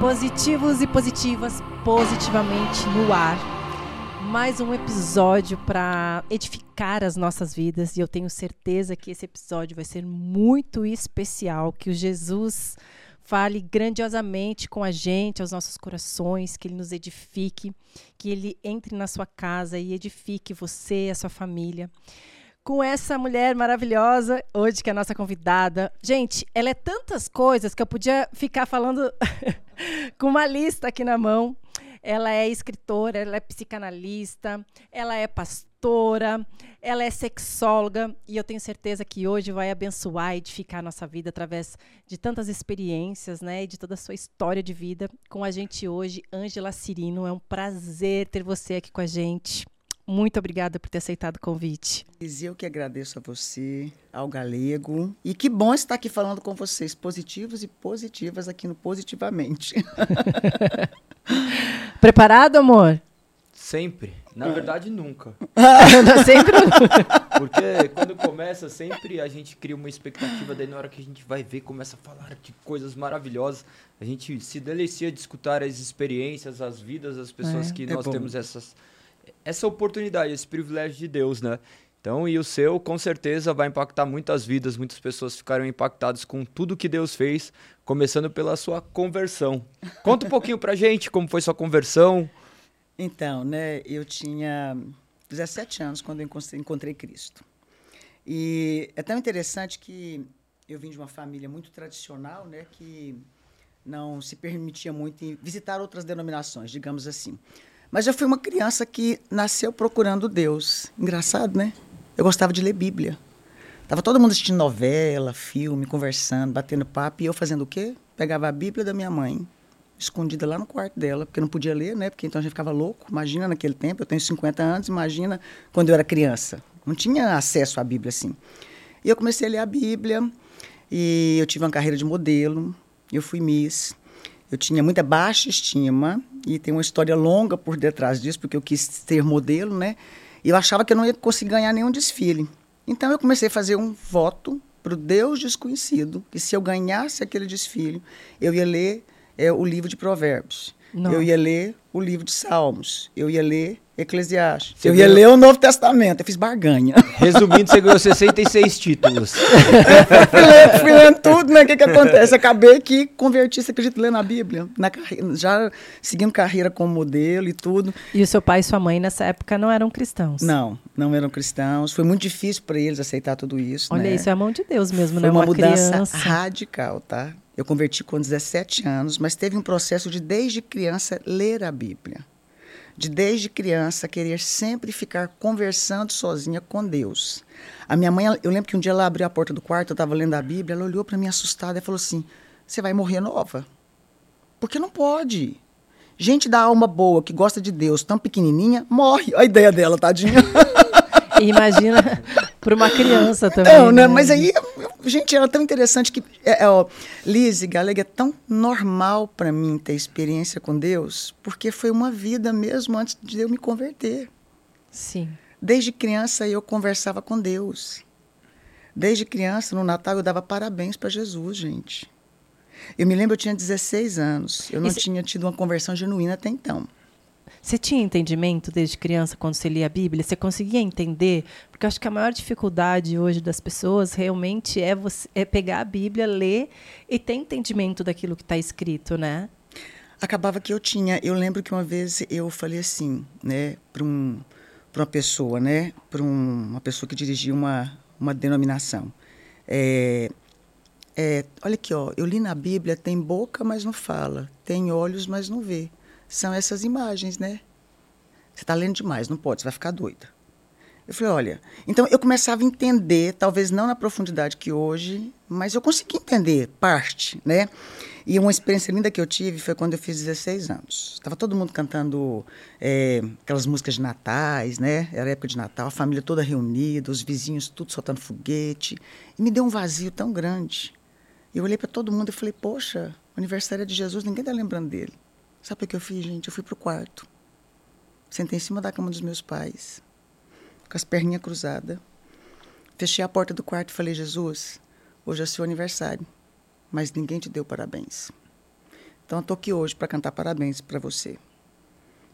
Positivos e positivas, positivamente no ar. Mais um episódio para edificar as nossas vidas e eu tenho certeza que esse episódio vai ser muito especial, que o Jesus fale grandiosamente com a gente, aos nossos corações, que ele nos edifique, que ele entre na sua casa e edifique você e a sua família com essa mulher maravilhosa, hoje que é a nossa convidada. Gente, ela é tantas coisas que eu podia ficar falando com uma lista aqui na mão. Ela é escritora, ela é psicanalista, ela é pastora, ela é sexóloga e eu tenho certeza que hoje vai abençoar e edificar a nossa vida através de tantas experiências, né, e de toda a sua história de vida. Com a gente hoje, Ângela Cirino, é um prazer ter você aqui com a gente. Muito obrigada por ter aceitado o convite. Eu que agradeço a você, ao Galego. E que bom estar aqui falando com vocês, positivos e positivas aqui no Positivamente. Preparado, amor? Sempre. Na verdade, nunca. sempre. Porque quando começa, sempre a gente cria uma expectativa, daí na hora que a gente vai ver, começa a falar de coisas maravilhosas. A gente se delicia de escutar as experiências, as vidas das pessoas É, que é nós bom. temos essas, essa oportunidade, esse privilégio de Deus, né? Então, e o seu, com certeza, vai impactar muitas vidas. Muitas pessoas ficaram impactadas com tudo que Deus fez, começando pela sua conversão. Conta um pouquinho pra gente como foi sua conversão. Então, né, eu tinha 17 anos quando encontrei Cristo. E é tão interessante que eu vim de uma família muito tradicional, né, que não se permitia muito visitar outras denominações, digamos assim. Mas eu fui uma criança que nasceu procurando Deus. Engraçado, né? Eu gostava de ler Bíblia. Tava todo mundo assistindo novela, filme, conversando, batendo papo, e eu fazendo o quê? Pegava a Bíblia da minha mãe, escondida lá no quarto dela, porque não podia ler, né? Porque então a gente ficava louco. Imagina naquele tempo, eu tenho 50 anos, imagina quando eu era criança. Não tinha acesso à Bíblia assim. E eu comecei a ler a Bíblia, e eu tive uma carreira de modelo, eu fui Miss. Eu tinha muita baixa estima, e tem uma história longa por detrás disso, porque eu quis ser modelo, né? E eu achava que eu não ia conseguir ganhar nenhum desfile. Então eu comecei a fazer um voto para o Deus desconhecido, que se eu ganhasse aquele desfile, eu ia ler é, o livro de Provérbios. Nossa. Eu ia ler o livro de Salmos. Eu ia ler Eclesiastes. Você eu ia ganhou- ler o Novo Testamento. Eu fiz barganha. Resumindo, você ganhou 66 títulos. fui, lendo, fui lendo tudo, né? O que, que acontece? Acabei que converti, você acredita, lendo a Bíblia. Na carreira, já seguindo carreira como modelo e tudo. E o seu pai e sua mãe nessa época não eram cristãos? Não, não eram cristãos. Foi muito difícil para eles aceitar tudo isso. Olha, né? isso é a mão de Deus mesmo, Foi né? uma, mudança criança. radical, tá? Eu converti com 17 anos, mas teve um processo de, desde criança, ler a Bíblia. De, desde criança, querer sempre ficar conversando sozinha com Deus. A minha mãe, eu lembro que um dia ela abriu a porta do quarto, eu estava lendo a Bíblia, ela olhou para mim assustada e falou assim: Você vai morrer nova? Porque não pode. Gente da alma boa, que gosta de Deus, tão pequenininha, morre. A ideia dela, tadinha. Imagina para uma criança também. Não, né? Mas aí, gente, era tão interessante que, é, é, ó, Liz e Galega, é tão normal para mim ter experiência com Deus, porque foi uma vida mesmo antes de eu me converter. Sim. Desde criança eu conversava com Deus. Desde criança, no Natal, eu dava parabéns para Jesus, gente. Eu me lembro, eu tinha 16 anos. Eu não tinha tido uma conversão genuína até então. Você tinha entendimento desde criança quando você lia a Bíblia? Você conseguia entender? Porque eu acho que a maior dificuldade hoje das pessoas realmente é você é pegar a Bíblia, ler e ter entendimento daquilo que está escrito, né? acabava que eu tinha. Eu lembro que uma vez eu falei assim, né, para um, uma pessoa, né, para um, uma pessoa que dirigia uma, uma denominação. É, é, olha aqui, ó, eu li na Bíblia, tem boca, mas não fala, tem olhos, mas não vê. São essas imagens, né? Você está lendo demais, não pode, você vai ficar doida. Eu falei, olha, então eu começava a entender, talvez não na profundidade que hoje, mas eu consegui entender parte, né? E uma experiência linda que eu tive foi quando eu fiz 16 anos. Estava todo mundo cantando é, aquelas músicas de natais, né? Era época de Natal, a família toda reunida, os vizinhos tudo soltando foguete. E me deu um vazio tão grande. Eu olhei para todo mundo e falei, poxa, aniversário é de Jesus, ninguém está lembrando dele. Sabe o que eu fiz, gente? Eu fui pro quarto. Sentei em cima da cama dos meus pais, com as perninhas cruzadas. Fechei a porta do quarto e falei: Jesus, hoje é seu aniversário, mas ninguém te deu parabéns. Então, eu estou aqui hoje para cantar parabéns para você.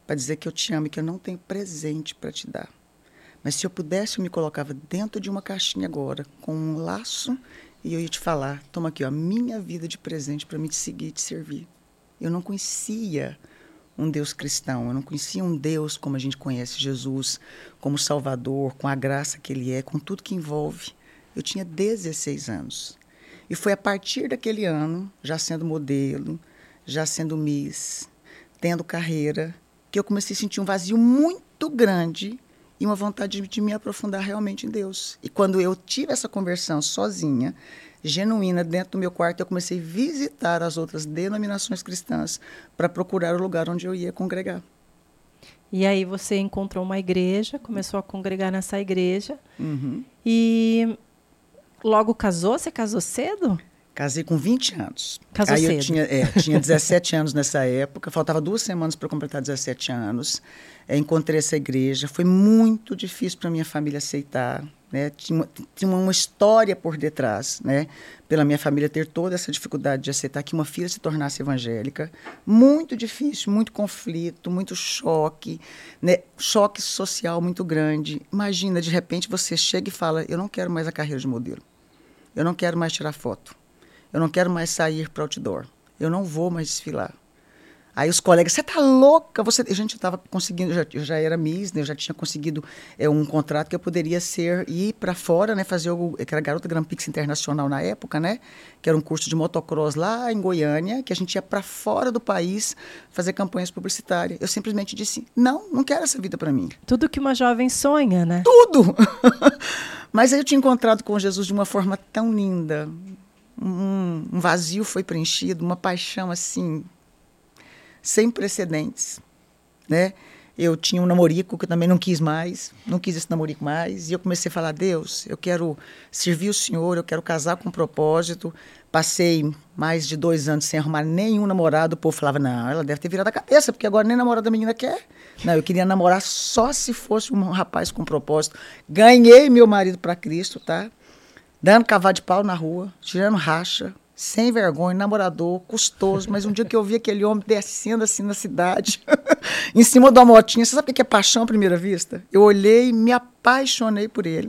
Para dizer que eu te amo e que eu não tenho presente para te dar. Mas se eu pudesse, eu me colocava dentro de uma caixinha agora, com um laço, e eu ia te falar: toma aqui, ó, a minha vida de presente para me te seguir e te servir. Eu não conhecia um Deus cristão, eu não conhecia um Deus como a gente conhece Jesus, como Salvador, com a graça que Ele é, com tudo que envolve. Eu tinha 16 anos. E foi a partir daquele ano, já sendo modelo, já sendo Miss, tendo carreira, que eu comecei a sentir um vazio muito grande e uma vontade de, de me aprofundar realmente em Deus. E quando eu tive essa conversão sozinha, genuína, dentro do meu quarto, eu comecei a visitar as outras denominações cristãs para procurar o lugar onde eu ia congregar. E aí você encontrou uma igreja, começou a congregar nessa igreja. Uhum. E logo casou? Você casou cedo? Casei com 20 anos. Casou Aí cedo. eu tinha, é, tinha 17 anos nessa época, faltava duas semanas para completar 17 anos. É, encontrei essa igreja, foi muito difícil para minha família aceitar. Né? Tinha, uma, tinha uma história por detrás, né? pela minha família ter toda essa dificuldade de aceitar que uma filha se tornasse evangélica. Muito difícil, muito conflito, muito choque, né? choque social muito grande. Imagina, de repente você chega e fala: Eu não quero mais a carreira de modelo, eu não quero mais tirar foto. Eu não quero mais sair para outdoor. Eu não vou mais desfilar. Aí os colegas, você tá louca? Você, a gente estava conseguindo, já, eu já era Miss, né? eu já tinha conseguido é, um contrato que eu poderia ser ir para fora, né? Fazer o que era garota Grand Prix Internacional na época, né? Que era um curso de motocross lá em Goiânia, que a gente ia para fora do país fazer campanhas publicitárias. Eu simplesmente disse: não, não quero essa vida para mim. Tudo que uma jovem sonha, né? Tudo. Mas aí eu tinha encontrado com Jesus de uma forma tão linda, um, um, vazio foi preenchido, uma paixão assim sem precedentes, né? Eu tinha um namorico que eu também não quis mais, não quis esse namorico mais, e eu comecei a falar: Deus, eu quero servir o Senhor, eu quero casar com um propósito. Passei mais de dois anos sem arrumar nenhum namorado. O povo falava: Não, ela deve ter virado a cabeça, porque agora nem namorada da menina quer. Não, eu queria namorar só se fosse um rapaz com propósito. Ganhei meu marido para Cristo, tá? Dando cavalo de pau na rua, tirando racha, sem vergonha, namorador, custoso. Mas um dia que eu vi aquele homem descendo assim na cidade, em cima de uma motinha, você sabe o que é paixão à primeira vista? Eu olhei e me apaixonei por ele.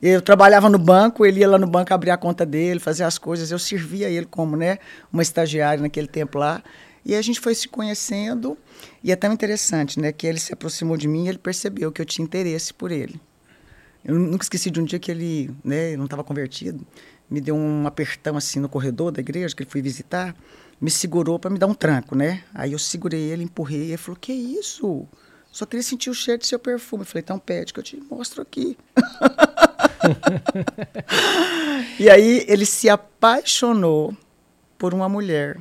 Eu trabalhava no banco, ele ia lá no banco abrir a conta dele, fazer as coisas. Eu servia ele como né, uma estagiária naquele tempo lá. E a gente foi se conhecendo. E é tão interessante né, que ele se aproximou de mim e ele percebeu que eu tinha interesse por ele. Eu nunca esqueci de um dia que ele, né, não estava convertido, me deu um apertão assim no corredor da igreja que ele foi visitar, me segurou para me dar um tranco, né? Aí eu segurei ele, empurrei, e ele falou: "Que isso? Só queria sentir o cheiro do seu perfume". Eu falei: "Então pede que eu te mostro aqui". e aí ele se apaixonou por uma mulher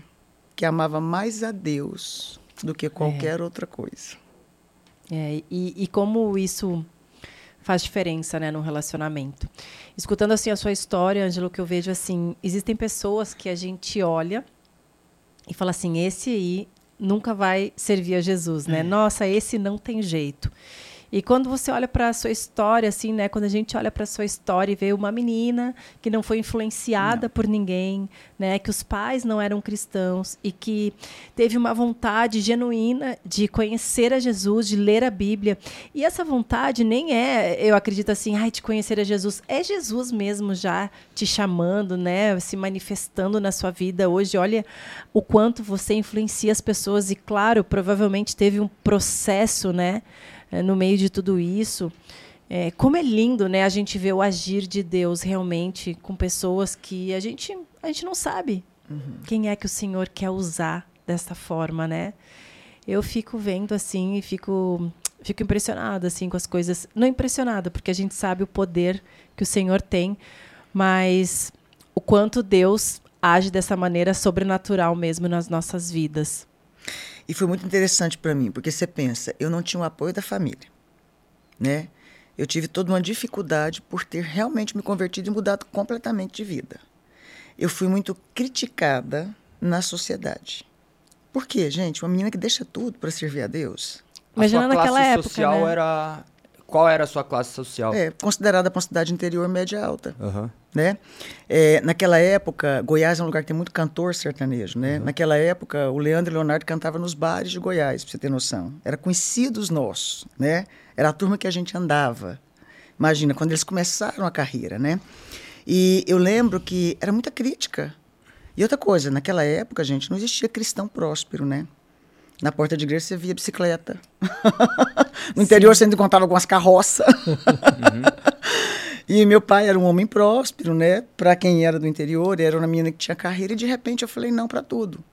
que amava mais a Deus do que qualquer é. outra coisa. É, e, e como isso faz diferença, né, no relacionamento. Escutando assim a sua história, Ângelo, que eu vejo assim, existem pessoas que a gente olha e fala assim, esse aí nunca vai servir a Jesus, né? É. Nossa, esse não tem jeito. E quando você olha para a sua história, assim, né? Quando a gente olha para a sua história e vê uma menina que não foi influenciada não. por ninguém, né? Que os pais não eram cristãos e que teve uma vontade genuína de conhecer a Jesus, de ler a Bíblia. E essa vontade nem é, eu acredito assim, ai, de conhecer a Jesus. É Jesus mesmo já te chamando, né? Se manifestando na sua vida hoje. Olha o quanto você influencia as pessoas e, claro, provavelmente teve um processo, né? É, no meio de tudo isso. É, como é lindo, né, a gente ver o agir de Deus realmente com pessoas que a gente a gente não sabe uhum. quem é que o Senhor quer usar dessa forma, né? Eu fico vendo assim e fico fico impressionada assim com as coisas, não impressionada porque a gente sabe o poder que o Senhor tem, mas o quanto Deus age dessa maneira sobrenatural mesmo nas nossas vidas. E foi muito interessante para mim, porque você pensa, eu não tinha o apoio da família, né? Eu tive toda uma dificuldade por ter realmente me convertido e mudado completamente de vida. Eu fui muito criticada na sociedade. Por quê, gente? Uma menina que deixa tudo para servir a Deus. Imagina naquela época, social né? era qual era a sua classe social? É, considerada para uma cidade interior média alta. Uhum. Né? É, naquela época, Goiás é um lugar que tem muito cantor sertanejo, né? Uhum. Naquela época, o Leandro e Leonardo cantavam nos bares de Goiás, para você ter noção. Era conhecidos nossos, né? Era a turma que a gente andava. Imagina, quando eles começaram a carreira, né? E eu lembro que era muita crítica. E outra coisa, naquela época, gente, não existia cristão próspero, né? Na porta de igreja você via bicicleta. no interior Sim. você ainda contava com as carroças. Uhum. E meu pai era um homem próspero, né? Para quem era do interior, era uma menina que tinha carreira e de repente eu falei não para tudo.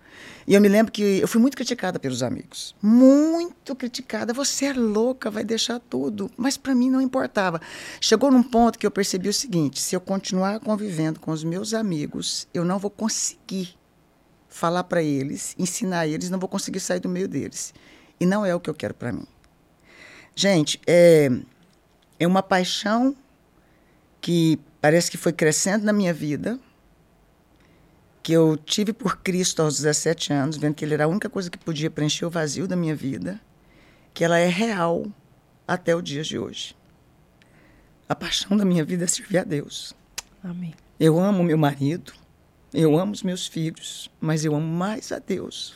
E eu me lembro que eu fui muito criticada pelos amigos. Muito criticada. Você é louca, vai deixar tudo. Mas para mim não importava. Chegou num ponto que eu percebi o seguinte: se eu continuar convivendo com os meus amigos, eu não vou conseguir falar para eles, ensinar eles, não vou conseguir sair do meio deles. E não é o que eu quero para mim. Gente, é, é uma paixão que parece que foi crescendo na minha vida, que eu tive por Cristo aos 17 anos, vendo que Ele era a única coisa que podia preencher o vazio da minha vida, que ela é real até o dia de hoje. A paixão da minha vida é servir a Deus. Amém. Eu amo meu marido, eu amo os meus filhos, mas eu amo mais a Deus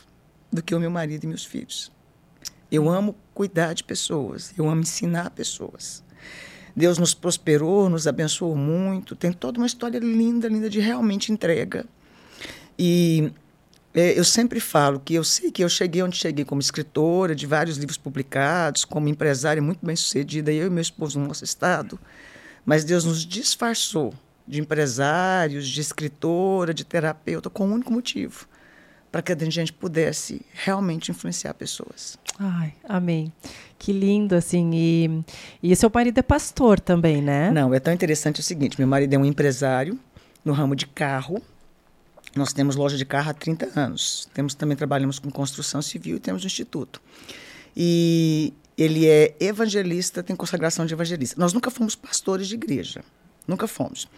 do que o meu marido e meus filhos. Eu amo cuidar de pessoas, eu amo ensinar pessoas. Deus nos prosperou, nos abençoou muito. Tem toda uma história linda, linda de realmente entrega. E é, eu sempre falo que eu sei que eu cheguei onde cheguei como escritora de vários livros publicados, como empresária muito bem sucedida, eu e meu esposo no nosso estado. Mas Deus nos disfarçou de empresários, de escritora, de terapeuta, com um único motivo: para que a gente pudesse realmente influenciar pessoas. Ai, amém. Que lindo, assim. E, e seu marido é pastor também, né? Não, é tão interessante o seguinte: meu marido é um empresário no ramo de carro. Nós temos loja de carro há 30 anos. Temos também trabalhamos com construção civil e temos um instituto. E ele é evangelista, tem consagração de evangelista. Nós nunca fomos pastores de igreja. Nunca fomos.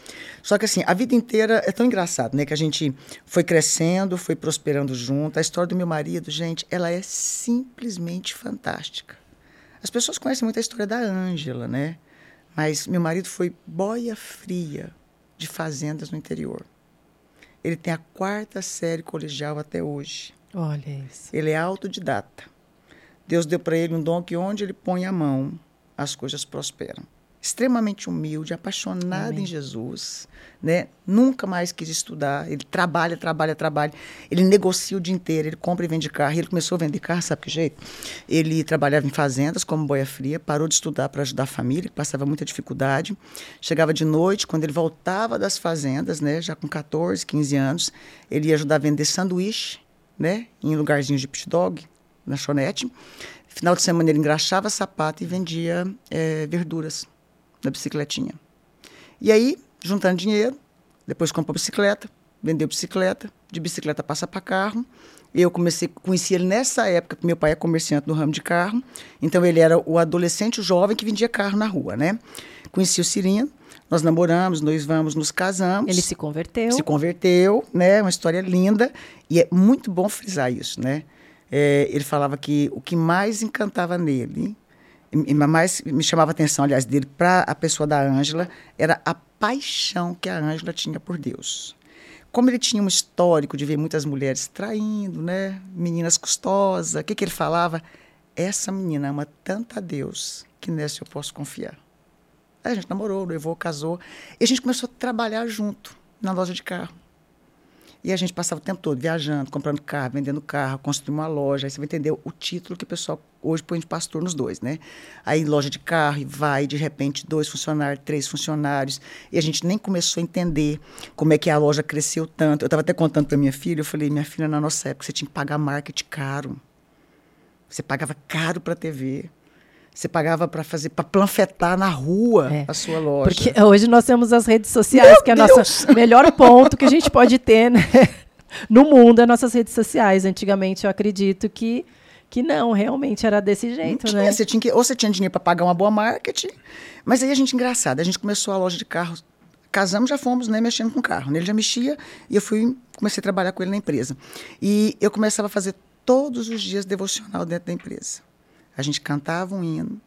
Só que assim, a vida inteira é tão engraçado, né? Que a gente foi crescendo, foi prosperando junto. A história do meu marido, gente, ela é simplesmente fantástica. As pessoas conhecem muito a história da Ângela, né? Mas meu marido foi boia fria de fazendas no interior. Ele tem a quarta série colegial até hoje. Olha isso. Ele é autodidata. Deus deu para ele um dom que onde ele põe a mão, as coisas prosperam extremamente humilde, apaixonado Amém. em Jesus, né? Nunca mais quis estudar. Ele trabalha, trabalha, trabalha. Ele negocia o dia inteiro. Ele compra e vende carro. Ele começou a vender carro, sabe que jeito? Ele trabalhava em fazendas como boia fria, parou de estudar para ajudar a família, que passava muita dificuldade. Chegava de noite, quando ele voltava das fazendas, né? Já com 14, 15 anos, ele ia ajudar a vender sanduíche, né? Em lugarzinhos de pit dog, lanchonete. Final de semana ele engraxava sapato e vendia é, verduras na bicicletinha. E aí, juntando dinheiro, depois comprou bicicleta, vendeu bicicleta, de bicicleta passa para carro. Eu comecei, conheci ele nessa época, porque meu pai é comerciante no ramo de carro. Então ele era o adolescente o jovem que vendia carro na rua, né? Conheci o Cirino, nós namoramos, nós vamos, nos casamos. Ele se converteu. Se converteu, né? Uma história linda. E é muito bom frisar isso, né? É, ele falava que o que mais encantava nele e mais me chamava a atenção, aliás, dele para a pessoa da Ângela era a paixão que a Ângela tinha por Deus. Como ele tinha um histórico de ver muitas mulheres traindo, né? Meninas custosas, o que, que ele falava? Essa menina ama tanto a Deus que nessa eu posso confiar. Aí a gente namorou, levou, casou. E a gente começou a trabalhar junto na loja de carro. E a gente passava o tempo todo viajando, comprando carro, vendendo carro, construindo uma loja. Aí você vai entender o título que o pessoal hoje põe de pastor nos dois, né? Aí loja de carro e vai, de repente, dois funcionários, três funcionários. E a gente nem começou a entender como é que a loja cresceu tanto. Eu estava até contando para minha filha, eu falei, minha filha, na nossa época, você tinha que pagar marketing caro. Você pagava caro para a TV. Você pagava para fazer, para planfetar na rua é. a sua loja. Porque hoje nós temos as redes sociais, Meu que é o nosso melhor ponto que a gente pode ter né? no mundo, é nossas redes sociais. Antigamente, eu acredito que que não, realmente era desse jeito, tinha, né? Você tinha que, ou você tinha dinheiro para pagar uma boa marketing, mas aí a gente, engraçado, a gente começou a loja de carros, casamos, já fomos né, mexendo com carro. Ele já mexia e eu fui, comecei a trabalhar com ele na empresa. E eu começava a fazer todos os dias devocional dentro da empresa. A gente cantava um hino.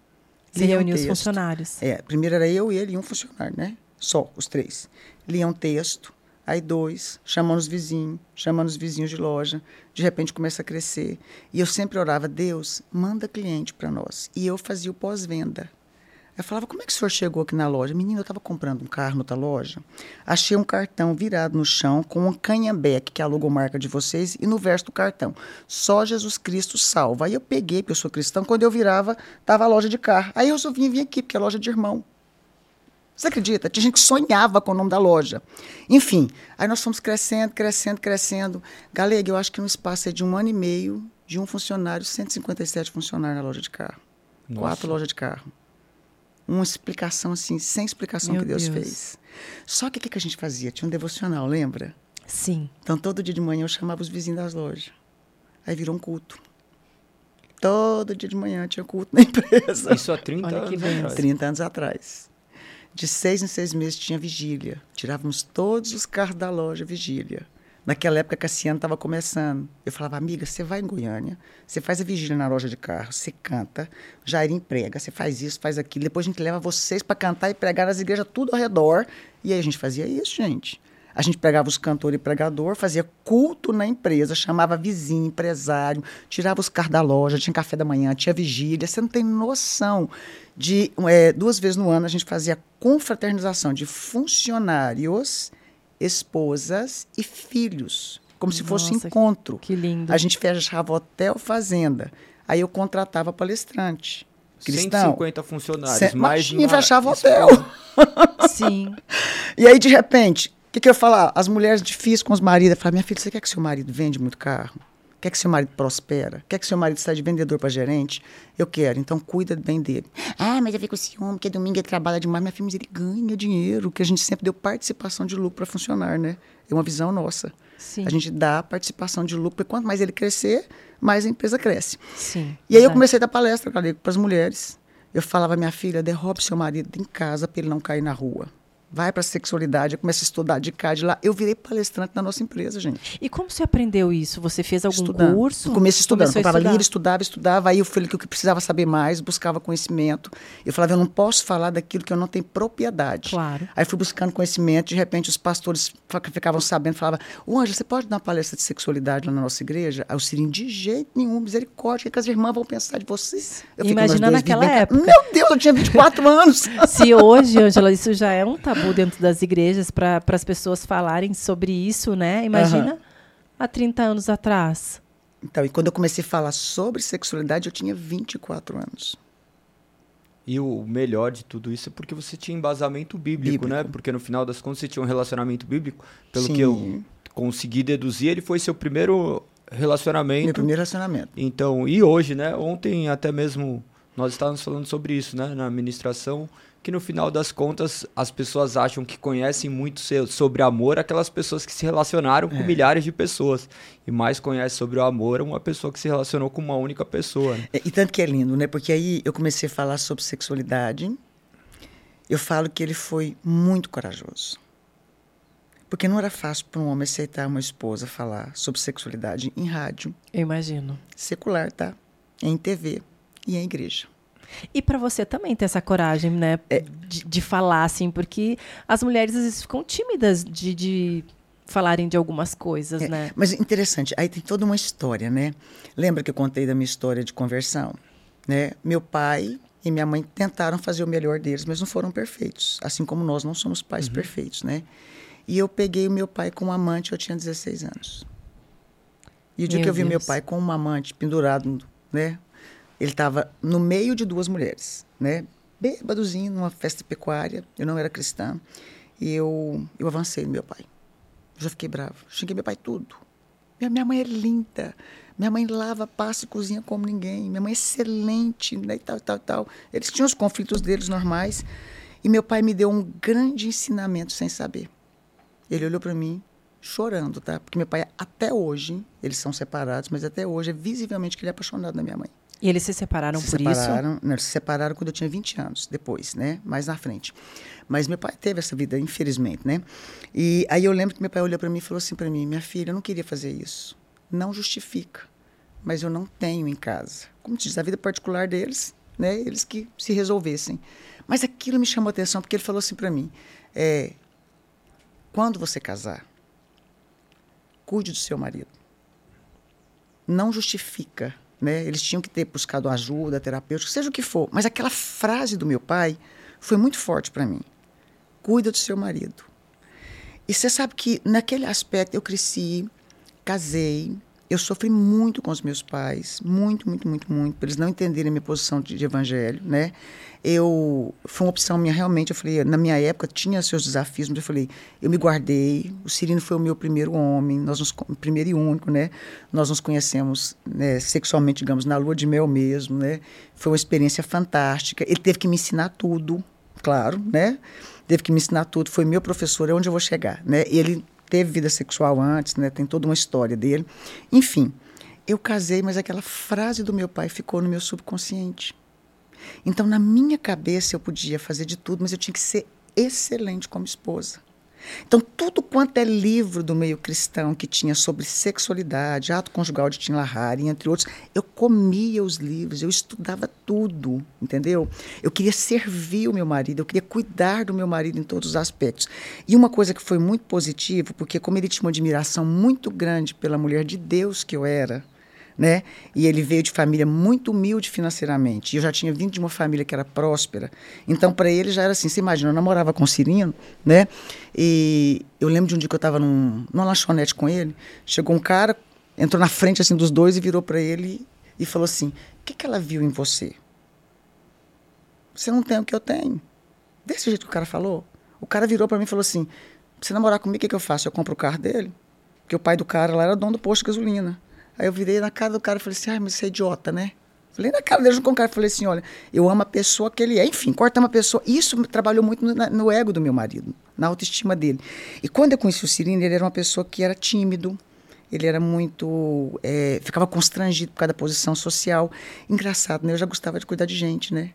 Se reunia um os funcionários. É, primeiro era eu, ele e um funcionário, né? só os três. Liam texto, aí dois, chamando os vizinhos, chamando os vizinhos de loja. De repente começa a crescer. E eu sempre orava, Deus, manda cliente para nós. E eu fazia o pós-venda. Eu falava, como é que o senhor chegou aqui na loja? Menina, eu estava comprando um carro noutra loja, achei um cartão virado no chão com um canhambeque, que é a logomarca de vocês, e no verso do cartão, só Jesus Cristo salva. Aí eu peguei, porque eu sou cristão, quando eu virava, estava a loja de carro. Aí eu resolvi vir aqui, porque é loja de irmão. Você acredita? Tinha gente que sonhava com o nome da loja. Enfim, aí nós fomos crescendo, crescendo, crescendo. Galega, eu acho que no espaço de um ano e meio, de um funcionário, 157 funcionários na loja de carro. Nossa. Quatro lojas de carro uma explicação assim, sem explicação Meu que Deus, Deus, fez. Só que o que, que a gente fazia? Tinha um devocional, lembra? Sim. Então todo dia de manhã eu chamava os vizinhos das lojas. Aí virou um culto. Todo dia de manhã tinha culto na empresa. Isso há 30 Olha anos atrás. 30 anos atrás. De seis em seis meses tinha vigília. Tirávamos todos os carros da loja vigília. Naquela época, Cassiano estava começando. Eu falava, amiga, você vai em Goiânia, você faz a vigília na loja de carro, você canta, Jair emprega, você faz isso, faz aquilo. Depois a gente leva vocês para cantar e pregar nas igrejas tudo ao redor. E aí a gente fazia isso, gente. A gente pegava os cantores e pregador, fazia culto na empresa, chamava vizinho, empresário, tirava os carros da loja, tinha café da manhã, tinha vigília. Você não tem noção de. É, duas vezes no ano a gente fazia confraternização de funcionários esposas e filhos, como se fosse encontro. Que lindo. A gente fechava hotel, fazenda. Aí eu contratava palestrante. Cristão. 150 funcionários, Cê, mais de fechava hotel. Sim. e aí, de repente, o que, que eu ia falar? As mulheres difíceis com os maridos. Eu falava, minha filha, você quer que seu marido vende muito carro? Quer que seu marido prospera? Quer que seu marido saia de vendedor para gerente? Eu quero, então cuida bem dele. Ah, mas eu fico com ciúme, porque domingo ele trabalha demais. Minha filha, mas ele ganha dinheiro, que a gente sempre deu participação de lucro para funcionar, né? É uma visão nossa. Sim. A gente dá participação de lucro, porque quanto mais ele crescer, mais a empresa cresce. Sim. E aí eu comecei a dar palestra para as mulheres. Eu falava, minha filha, derrube seu marido em casa para ele não cair na rua vai para a sexualidade, eu comecei a estudar de cá, de lá. Eu virei palestrante na nossa empresa, gente. E como você aprendeu isso? Você fez algum estudando. curso? No começo estudando, comprava livro, estudava, estudava, aí eu falei que eu precisava saber mais, buscava conhecimento. Eu falava, eu não posso falar daquilo que eu não tenho propriedade. Claro. Aí fui buscando conhecimento, de repente os pastores ficavam sabendo, falavam, ô Ângela, você pode dar uma palestra de sexualidade lá na nossa igreja? Aí eu Sirinho, de jeito nenhum, misericórdia, o que as irmãs vão pensar de vocês? Eu Imagina naquela época. Meu Deus, eu tinha 24 anos. Se hoje, Ângela, isso já é um tabu tabu dentro das igrejas para as pessoas falarem sobre isso, né? Imagina uhum. há 30 anos atrás. Então, e quando eu comecei a falar sobre sexualidade, eu tinha 24 anos. E o melhor de tudo isso é porque você tinha embasamento bíblico, né? bíblico. né? Porque no final das contas você tinha um relacionamento bíblico. Pelo Sim. que eu consegui deduzir, ele foi seu primeiro relacionamento. Meu primeiro relacionamento. Então, e hoje, né? Ontem até mesmo nós estávamos falando sobre isso, né? Na administração que no final das contas as pessoas acham que conhecem muito sobre amor aquelas pessoas que se relacionaram com é. milhares de pessoas e mais conhece sobre o amor uma pessoa que se relacionou com uma única pessoa. Né? É, e tanto que é lindo, né? Porque aí eu comecei a falar sobre sexualidade. Eu falo que ele foi muito corajoso. Porque não era fácil para um homem aceitar uma esposa falar sobre sexualidade em rádio. Eu imagino. Secular, tá? Em TV e em igreja. E para você também ter essa coragem, né? É. De, de, falar, assim, porque as mulheres às vezes ficam tímidas de, de falarem de algumas coisas, é, né? Mas interessante, aí tem toda uma história, né? Lembra que eu contei da minha história de conversão? Né? Meu pai e minha mãe tentaram fazer o melhor deles, mas não foram perfeitos. Assim como nós não somos pais uhum. perfeitos, né? E eu peguei o meu pai com um amante, eu tinha 16 anos. E o dia meu que eu vi Deus. meu pai com um amante pendurado, né? Ele estava no meio de duas mulheres, né? Bêbadozinho, numa festa pecuária. Eu não era cristã. E eu, eu avancei no meu pai. Eu já fiquei bravo. Xinguei meu pai tudo. Minha, minha mãe é linda. Minha mãe lava, passa e cozinha como ninguém. Minha mãe é excelente, né? E tal, tal, tal. Eles tinham os conflitos deles normais. E meu pai me deu um grande ensinamento sem saber. Ele olhou para mim chorando, tá? Porque meu pai, até hoje, eles são separados, mas até hoje é visivelmente que ele é apaixonado na minha mãe. E eles se separaram se por separaram, isso? Não, eles se separaram quando eu tinha 20 anos, depois, né? Mais na frente. Mas meu pai teve essa vida, infelizmente, né? E aí eu lembro que meu pai olhou para mim e falou assim para mim: "Minha filha, eu não queria fazer isso. Não justifica, mas eu não tenho em casa. Como diz, a vida particular deles, né? Eles que se resolvessem. Mas aquilo me chamou a atenção porque ele falou assim para mim: é, quando você casar, cuide do seu marido. Não justifica, né? Eles tinham que ter buscado ajuda terapêutica, seja o que for. Mas aquela frase do meu pai foi muito forte para mim. Cuida do seu marido. E você sabe que naquele aspecto eu cresci, casei, eu sofri muito com os meus pais, muito, muito, muito, muito, para eles não entenderem minha posição de, de, evangelho, né? Eu foi uma opção minha realmente. Eu falei, na minha época tinha seus desafios, mas eu falei, eu me guardei. O Cirino foi o meu primeiro homem, nós nos, primeiro e único, né? Nós nos conhecemos né, sexualmente, digamos, na lua de mel mesmo, né? Foi uma experiência fantástica. Ele teve que me ensinar tudo, claro, né? Teve que me ensinar tudo. Foi meu professor, é onde eu vou chegar, né? Ele teve vida sexual antes, né? Tem toda uma história dele. Enfim, eu casei, mas aquela frase do meu pai ficou no meu subconsciente. Então, na minha cabeça, eu podia fazer de tudo, mas eu tinha que ser excelente como esposa. Então, tudo quanto é livro do meio cristão que tinha sobre sexualidade, ato conjugal de Tim LaHari, entre outros, eu comia os livros, eu estudava tudo, entendeu? Eu queria servir o meu marido, eu queria cuidar do meu marido em todos os aspectos. E uma coisa que foi muito positiva, porque como ele tinha uma admiração muito grande pela mulher de Deus que eu era, né? E ele veio de família muito humilde financeiramente. E eu já tinha vindo de uma família que era próspera. Então, para ele já era assim. Você imagina, eu namorava com o Cirino, né? E eu lembro de um dia que eu estava num, numa lanchonete com ele. Chegou um cara, entrou na frente assim dos dois e virou para ele e falou assim: O que, que ela viu em você? Você não tem o que eu tenho. Desse jeito que o cara falou. O cara virou para mim e falou assim: Você namorar comigo, o que, que eu faço? Eu compro o carro dele? Porque o pai do cara lá era dono do posto de gasolina. Aí eu virei na cara do cara e falei assim, ai, mas você é idiota, né? Falei na cara dele com o cara falei assim, olha, eu amo a pessoa que ele é. Enfim, corta uma pessoa. Isso trabalhou muito no, no, ego do meu marido, na autoestima dele. E quando eu conheci o Cirino, ele era uma pessoa que era tímido, ele era muito. É, ficava constrangido por causa da posição social. Engraçado, né? Eu já gostava de cuidar de gente, né?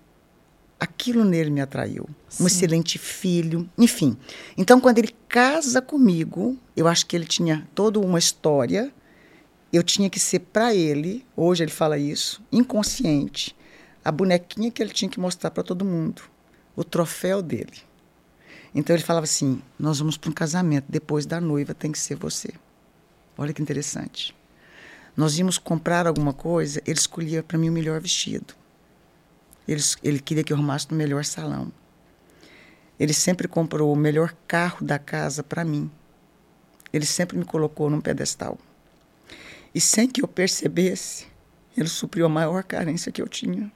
Aquilo nele me atraiu. Sim. Um excelente filho, enfim. Então, quando ele casa comigo, eu acho que ele tinha toda uma história eu tinha que ser para ele, hoje ele fala isso, inconsciente, a bonequinha que ele tinha que mostrar para todo mundo, o troféu dele. Então ele falava assim: Nós vamos para um casamento, depois da noiva tem que ser você. Olha que interessante. Nós íamos comprar alguma coisa, ele escolhia para mim o melhor vestido. Ele, ele queria que eu arrumasse no melhor salão. Ele sempre comprou o melhor carro da casa para mim. Ele sempre me colocou num pedestal. E sem que eu percebesse, ele supriu a maior carência que eu tinha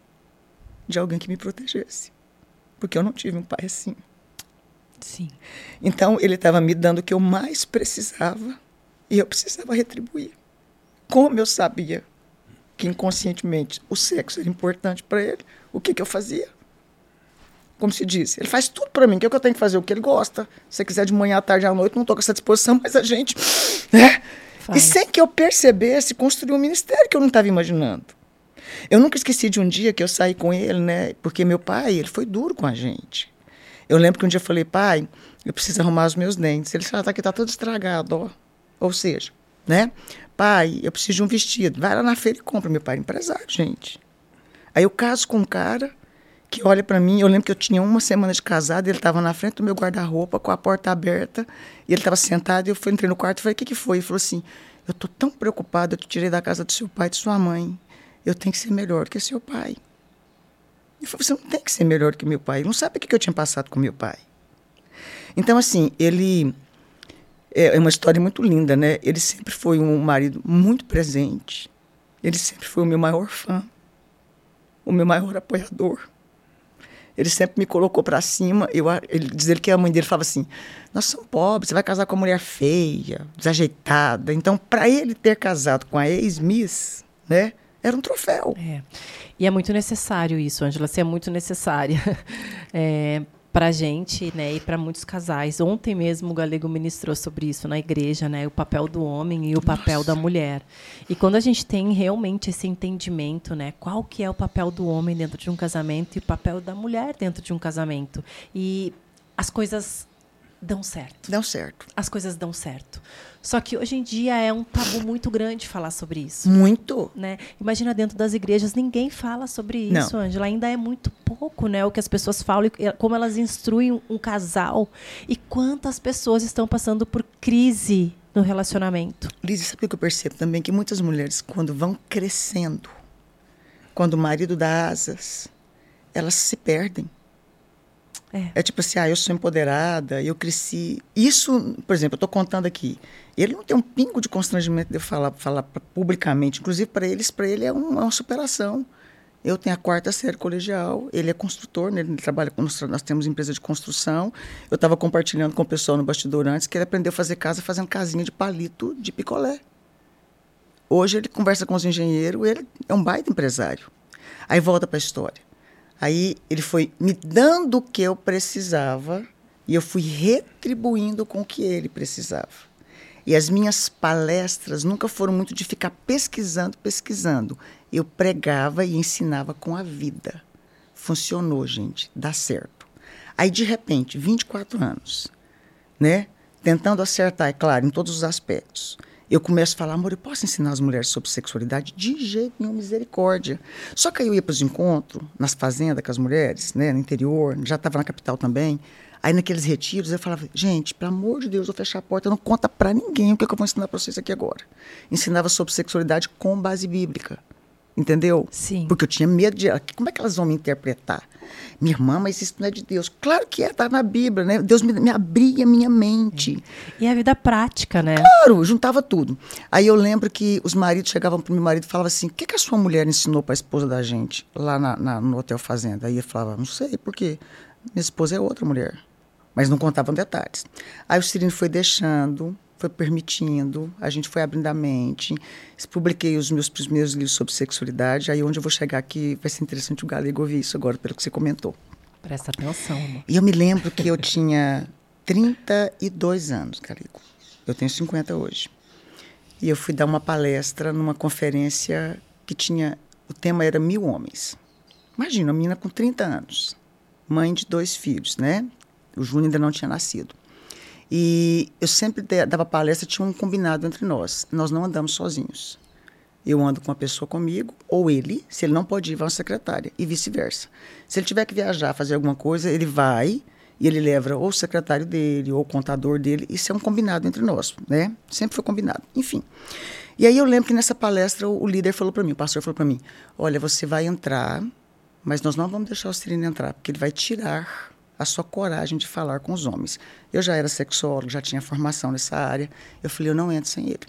de alguém que me protegesse. Porque eu não tive um pai assim. Sim. Então, ele estava me dando o que eu mais precisava e eu precisava retribuir. Como eu sabia que inconscientemente o sexo era importante para ele, o que, que eu fazia? Como se diz, ele faz tudo para mim, o que, é que eu tenho que fazer? O que ele gosta. Se você quiser de manhã, à tarde, à noite, não estou com essa disposição, mas a gente. Né? Faz. E sem que eu percebesse, construiu um ministério que eu não estava imaginando. Eu nunca esqueci de um dia que eu saí com ele, né? Porque meu pai, ele foi duro com a gente. Eu lembro que um dia eu falei, pai, eu preciso arrumar os meus dentes. Ele falou, tá aqui, tá todo estragado, ó. Ou seja, né? Pai, eu preciso de um vestido. Vai lá na feira e compra. Meu pai é empresário, gente. Aí eu caso com um cara que olha para mim. Eu lembro que eu tinha uma semana de casado, ele estava na frente do meu guarda-roupa com a porta aberta, e ele estava sentado, e eu fui, entrei no quarto e falei: "O que que foi?" Ele falou assim: "Eu tô tão preocupado, eu te tirei da casa do seu pai e de sua mãe. Eu tenho que ser melhor que seu pai." Ele falou: "Você não tem que ser melhor que meu pai. Ele não sabe o que eu tinha passado com meu pai." Então assim, ele é, é uma história muito linda, né? Ele sempre foi um marido muito presente. Ele sempre foi o meu maior fã, o meu maior apoiador. Ele sempre me colocou para cima. Eu, ele diz que a mãe dele falava assim: Nós somos pobres, você vai casar com uma mulher feia, desajeitada. Então, para ele ter casado com a ex-miss, né, era um troféu. É. E é muito necessário isso, Angela. Você é muito necessária. É, para a gente, né, e para muitos casais. Ontem mesmo o Galego ministrou sobre isso na igreja, né, o papel do homem e o papel Nossa. da mulher. E quando a gente tem realmente esse entendimento, né, qual que é o papel do homem dentro de um casamento e o papel da mulher dentro de um casamento, e as coisas dão certo. Dão certo. As coisas dão certo. Só que hoje em dia é um tabu muito grande falar sobre isso. Muito. Né? Imagina dentro das igrejas, ninguém fala sobre isso, Não. Angela. Ainda é muito pouco né, o que as pessoas falam, e como elas instruem um, um casal. E quantas pessoas estão passando por crise no relacionamento. Liz, sabe o que eu percebo também? Que muitas mulheres, quando vão crescendo, quando o marido dá asas, elas se perdem. É. É tipo assim, ah, eu sou empoderada, eu cresci. Isso, por exemplo, eu estou contando aqui. Ele não tem um pingo de constrangimento de eu falar, falar publicamente. Inclusive, para eles, para ele é, um, é uma superação. Eu tenho a quarta série colegial, ele é construtor, né? ele trabalha com nós, temos empresa de construção. Eu estava compartilhando com o pessoal no bastidor antes que ele aprendeu a fazer casa fazendo casinha de palito de picolé. Hoje ele conversa com os engenheiros, ele é um baita empresário. Aí volta para a história. Aí ele foi me dando o que eu precisava e eu fui retribuindo com o que ele precisava. E as minhas palestras nunca foram muito de ficar pesquisando, pesquisando. Eu pregava e ensinava com a vida. Funcionou, gente, dá certo. Aí, de repente, 24 anos, né? Tentando acertar, é claro, em todos os aspectos. Eu começo a falar, amor, eu posso ensinar as mulheres sobre sexualidade? De jeito nenhum, misericórdia. Só que aí eu ia para os encontros, nas fazendas com as mulheres, né, no interior, já estava na capital também. Aí naqueles retiros eu falava, gente, pelo amor de Deus, eu vou fechar a porta, não conta para ninguém o que, é que eu vou ensinar para vocês aqui agora. Ensinava sobre sexualidade com base bíblica. Entendeu? Sim. Porque eu tinha medo de. Como é que elas vão me interpretar? Minha irmã, mas isso não é de Deus. Claro que é, está na Bíblia, né? Deus me, me abria a minha mente. E a vida prática, né? Claro, juntava tudo. Aí eu lembro que os maridos chegavam para o meu marido e falavam assim: o que, que a sua mulher ensinou para a esposa da gente lá na, na, no Hotel Fazenda? Aí ele falava: não sei, por quê? Minha esposa é outra mulher. Mas não contavam detalhes. Aí o Cirino foi deixando, foi permitindo, a gente foi abrindo a mente. Publiquei os meus primeiros livros sobre sexualidade. Aí onde eu vou chegar aqui vai ser interessante o Galego ouvir isso agora, pelo que você comentou. Presta atenção, amor. E eu me lembro que eu tinha 32 anos, Galego. Eu tenho 50 hoje. E eu fui dar uma palestra numa conferência que tinha. O tema era Mil Homens. Imagina, uma menina com 30 anos, mãe de dois filhos, né? O Júnior ainda não tinha nascido. E eu sempre dava palestra, tinha um combinado entre nós. Nós não andamos sozinhos. Eu ando com uma pessoa comigo, ou ele, se ele não pode ir, vai uma secretária, e vice-versa. Se ele tiver que viajar, fazer alguma coisa, ele vai e ele leva ou o secretário dele, ou o contador dele. Isso é um combinado entre nós, né? Sempre foi combinado. Enfim. E aí eu lembro que nessa palestra o, o líder falou para mim, o pastor falou para mim: olha, você vai entrar, mas nós não vamos deixar o Cirino entrar, porque ele vai tirar a sua coragem de falar com os homens. Eu já era sexólogo, já tinha formação nessa área. Eu falei, eu não entro sem ele.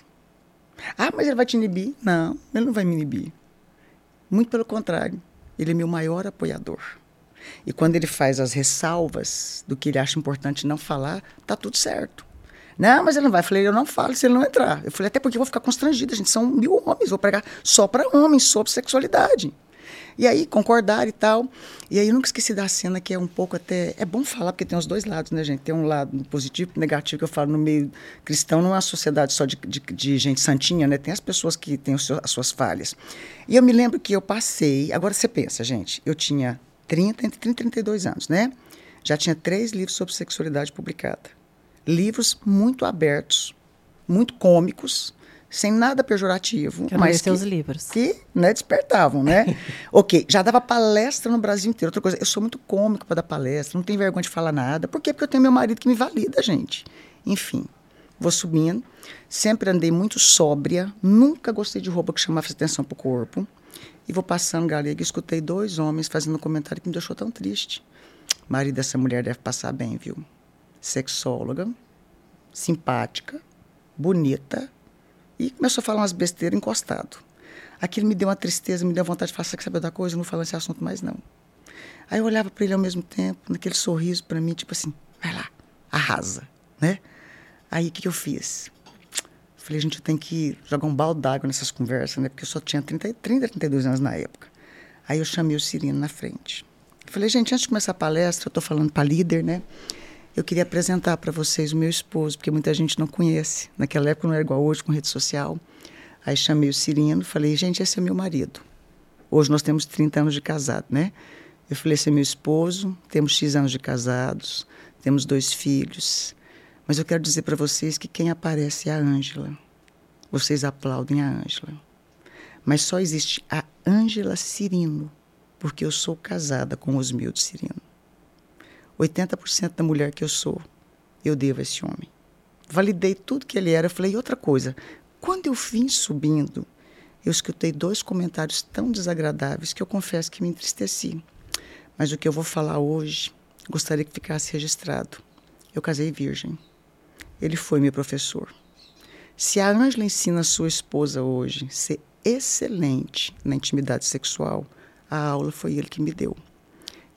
Ah, mas ele vai te inibir? Não, ele não vai me inibir. Muito pelo contrário, ele é meu maior apoiador. E quando ele faz as ressalvas do que ele acha importante não falar, tá tudo certo. Não, mas ele não vai. Eu falei, eu não falo se ele não entrar. Eu falei, até porque eu vou ficar constrangida, gente. São mil homens, vou pregar só para homens sobre sexualidade. E aí, concordar e tal. E aí, eu nunca esqueci da cena que é um pouco até. É bom falar, porque tem os dois lados, né, gente? Tem um lado positivo e negativo que eu falo no meio cristão, não é uma sociedade só de, de, de gente santinha, né? Tem as pessoas que têm seu, as suas falhas. E eu me lembro que eu passei. Agora você pensa, gente, eu tinha 30, entre 30 e 32 anos, né? Já tinha três livros sobre sexualidade publicados. Livros muito abertos, muito cômicos sem nada pejorativo, Quero mas que, seus livros. que né, despertavam, né? ok, já dava palestra no Brasil inteiro. Outra coisa, eu sou muito cômico para dar palestra, não tenho vergonha de falar nada. Por quê? Porque eu tenho meu marido que me valida, gente. Enfim, vou subindo. Sempre andei muito sóbria, nunca gostei de roupa que chamasse atenção para o corpo. E vou passando galega e escutei dois homens fazendo um comentário que me deixou tão triste. Marido dessa mulher deve passar bem, viu? Sexóloga, simpática, bonita, e começou a falar umas besteiras encostado. Aquilo me deu uma tristeza, me deu vontade de falar, saber da coisa? Eu não falo esse assunto mais, não. Aí eu olhava para ele ao mesmo tempo, naquele sorriso para mim, tipo assim, vai lá, arrasa, né? Aí o que, que eu fiz? Falei, gente, eu tenho que jogar um balde d'água nessas conversas, né? Porque eu só tinha 30, 30, 32 anos na época. Aí eu chamei o Cirino na frente. Falei, gente, antes de começar a palestra, eu estou falando para líder, né? Eu queria apresentar para vocês o meu esposo, porque muita gente não conhece. Naquela época não era igual hoje, com rede social. Aí chamei o Cirino, falei, gente, esse é meu marido. Hoje nós temos 30 anos de casado, né? Eu falei, esse é meu esposo, temos X anos de casados, temos dois filhos. Mas eu quero dizer para vocês que quem aparece é a Ângela. Vocês aplaudem a Ângela. Mas só existe a Ângela Cirino, porque eu sou casada com Osmildo Cirino. 80% da mulher que eu sou, eu devo a esse homem. Validei tudo que ele era. Falei, outra coisa, quando eu vim subindo, eu escutei dois comentários tão desagradáveis que eu confesso que me entristeci. Mas o que eu vou falar hoje, gostaria que ficasse registrado. Eu casei virgem. Ele foi meu professor. Se a Ângela ensina a sua esposa hoje ser excelente na intimidade sexual, a aula foi ele que me deu.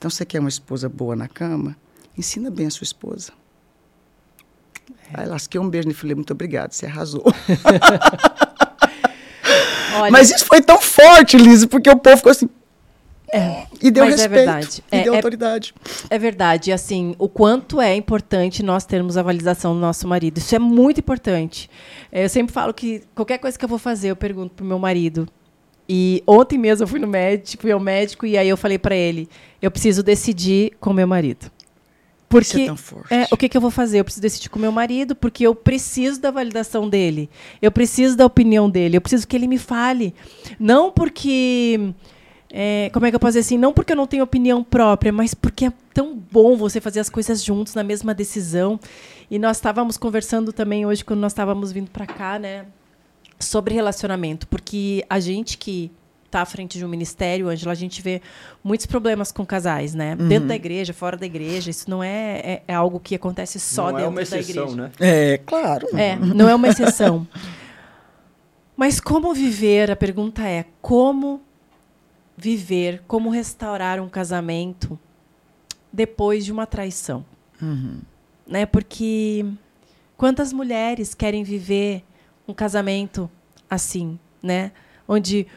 Então, você quer uma esposa boa na cama? Ensina bem a sua esposa. É. Aí lasquei um beijo e falei, muito obrigado, você arrasou. Olha, Mas isso foi tão forte, Lisa, porque o povo ficou assim, é, e deu é respeito. É verdade. E é, deu é autoridade. É, é verdade. Assim, o quanto é importante nós termos a validação do nosso marido. Isso é muito importante. É, eu sempre falo que qualquer coisa que eu vou fazer, eu pergunto pro meu marido. E ontem mesmo eu fui no médico, fui ao médico, e aí eu falei para ele: eu preciso decidir com meu marido. Porque é tão forte. É, o que, que eu vou fazer? Eu preciso decidir com meu marido, porque eu preciso da validação dele. Eu preciso da opinião dele. Eu preciso que ele me fale. Não porque é, como é que eu posso dizer assim? Não porque eu não tenho opinião própria, mas porque é tão bom você fazer as coisas juntos na mesma decisão. E nós estávamos conversando também hoje, quando nós estávamos vindo para cá, né? Sobre relacionamento. Porque a gente que está à frente de um ministério, Angela, a gente vê muitos problemas com casais, né? Uhum. Dentro da igreja, fora da igreja. Isso não é, é, é algo que acontece só não é dentro é da exceção, igreja. Né? É, claro. É, não é uma exceção. Mas como viver? A pergunta é: como viver, como restaurar um casamento depois de uma traição. Uhum. Né? Porque quantas mulheres querem viver um casamento assim, né? Onde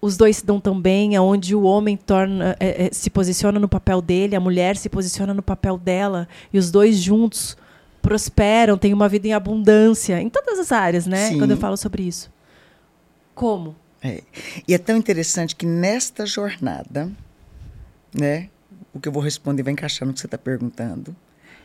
os dois se dão tão bem, onde o homem torna, é, é, se posiciona no papel dele, a mulher se posiciona no papel dela, e os dois juntos prosperam, têm uma vida em abundância, em todas as áreas, né? Sim. Quando eu falo sobre isso. Como? É. E é tão interessante que nesta jornada, né, o que eu vou responder vai encaixar no que você está perguntando,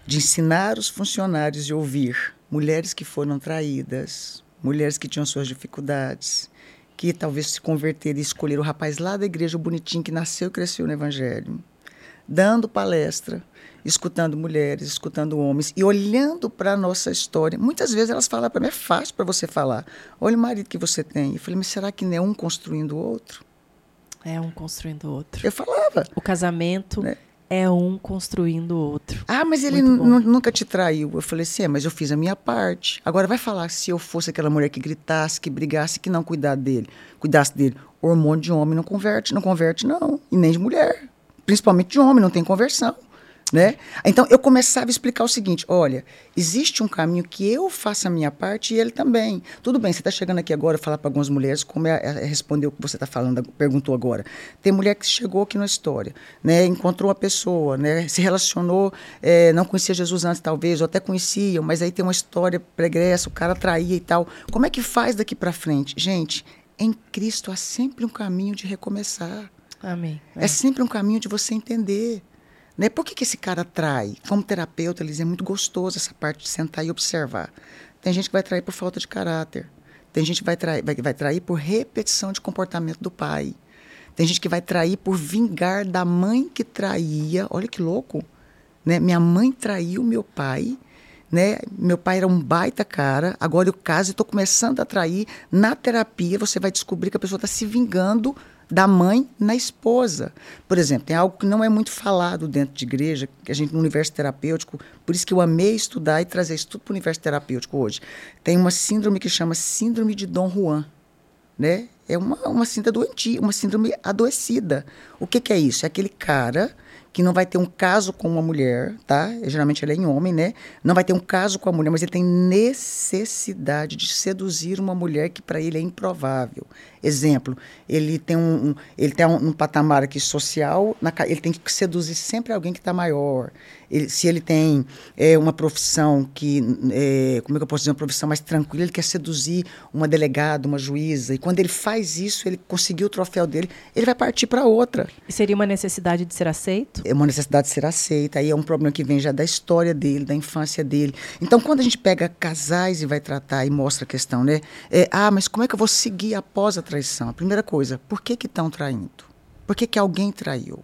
de ensinar os funcionários a ouvir mulheres que foram traídas, mulheres que tinham suas dificuldades, que talvez se converteram e escolheram o rapaz lá da igreja bonitinho que nasceu e cresceu no evangelho, dando palestra escutando mulheres, escutando homens e olhando para a nossa história. Muitas vezes elas falam para mim, é fácil para você falar. Olha o marido que você tem. Eu falei, mas será que não é um construindo o outro? É um construindo o outro. Eu falava. O casamento né? É um construindo o outro. Ah, mas ele nunca te traiu. Eu falei assim, é, mas eu fiz a minha parte. Agora vai falar se eu fosse aquela mulher que gritasse, que brigasse, que não cuidasse dele, cuidasse dele. hormônio de homem não converte, não converte não, e nem de mulher. Principalmente de homem, não tem conversão. Né? Então eu começava a explicar o seguinte: olha, existe um caminho que eu faço a minha parte e ele também. Tudo bem, você está chegando aqui agora falar para algumas mulheres, como é, é, respondeu o que você está falando, perguntou agora. Tem mulher que chegou aqui na história, né? encontrou uma pessoa, né? se relacionou, é, não conhecia Jesus antes, talvez, ou até conheciam, mas aí tem uma história pregressa, o cara traía e tal. Como é que faz daqui para frente? Gente, em Cristo há sempre um caminho de recomeçar. Amém. É, é sempre um caminho de você entender. Né? Por que, que esse cara trai? Como terapeuta, eles é muito gostoso essa parte de sentar e observar. Tem gente que vai trair por falta de caráter. Tem gente que vai trair, vai, vai trair por repetição de comportamento do pai. Tem gente que vai trair por vingar da mãe que traía. Olha que louco. Né? Minha mãe traiu meu pai. Né? Meu pai era um baita cara. Agora eu caso e estou começando a trair. Na terapia, você vai descobrir que a pessoa está se vingando da mãe na esposa. Por exemplo, tem algo que não é muito falado dentro de igreja, que a gente no universo terapêutico, por isso que eu amei estudar e trazer isso tudo para o universo terapêutico hoje. Tem uma síndrome que chama síndrome de Dom Juan, né? É uma, uma síndrome doentia, uma síndrome adoecida. O que, que é isso? É aquele cara que não vai ter um caso com uma mulher, tá? Geralmente ele é em homem, né? Não vai ter um caso com a mulher, mas ele tem necessidade de seduzir uma mulher que para ele é improvável. Exemplo, ele tem um, um ele tem um, um, patamar aqui social, na, ele tem que seduzir sempre alguém que está maior. Ele, se ele tem é, uma profissão que, é, como é que eu posso dizer, uma profissão mais tranquila, ele quer seduzir uma delegada, uma juíza. E quando ele faz isso, ele conseguiu o troféu dele, ele vai partir para outra. E seria uma necessidade de ser aceito? É uma necessidade de ser aceita. Aí é um problema que vem já da história dele, da infância dele. Então, quando a gente pega casais e vai tratar e mostra a questão, né? É, ah, mas como é que eu vou seguir após a traição? A primeira coisa, por que estão traindo? Por que, que alguém traiu?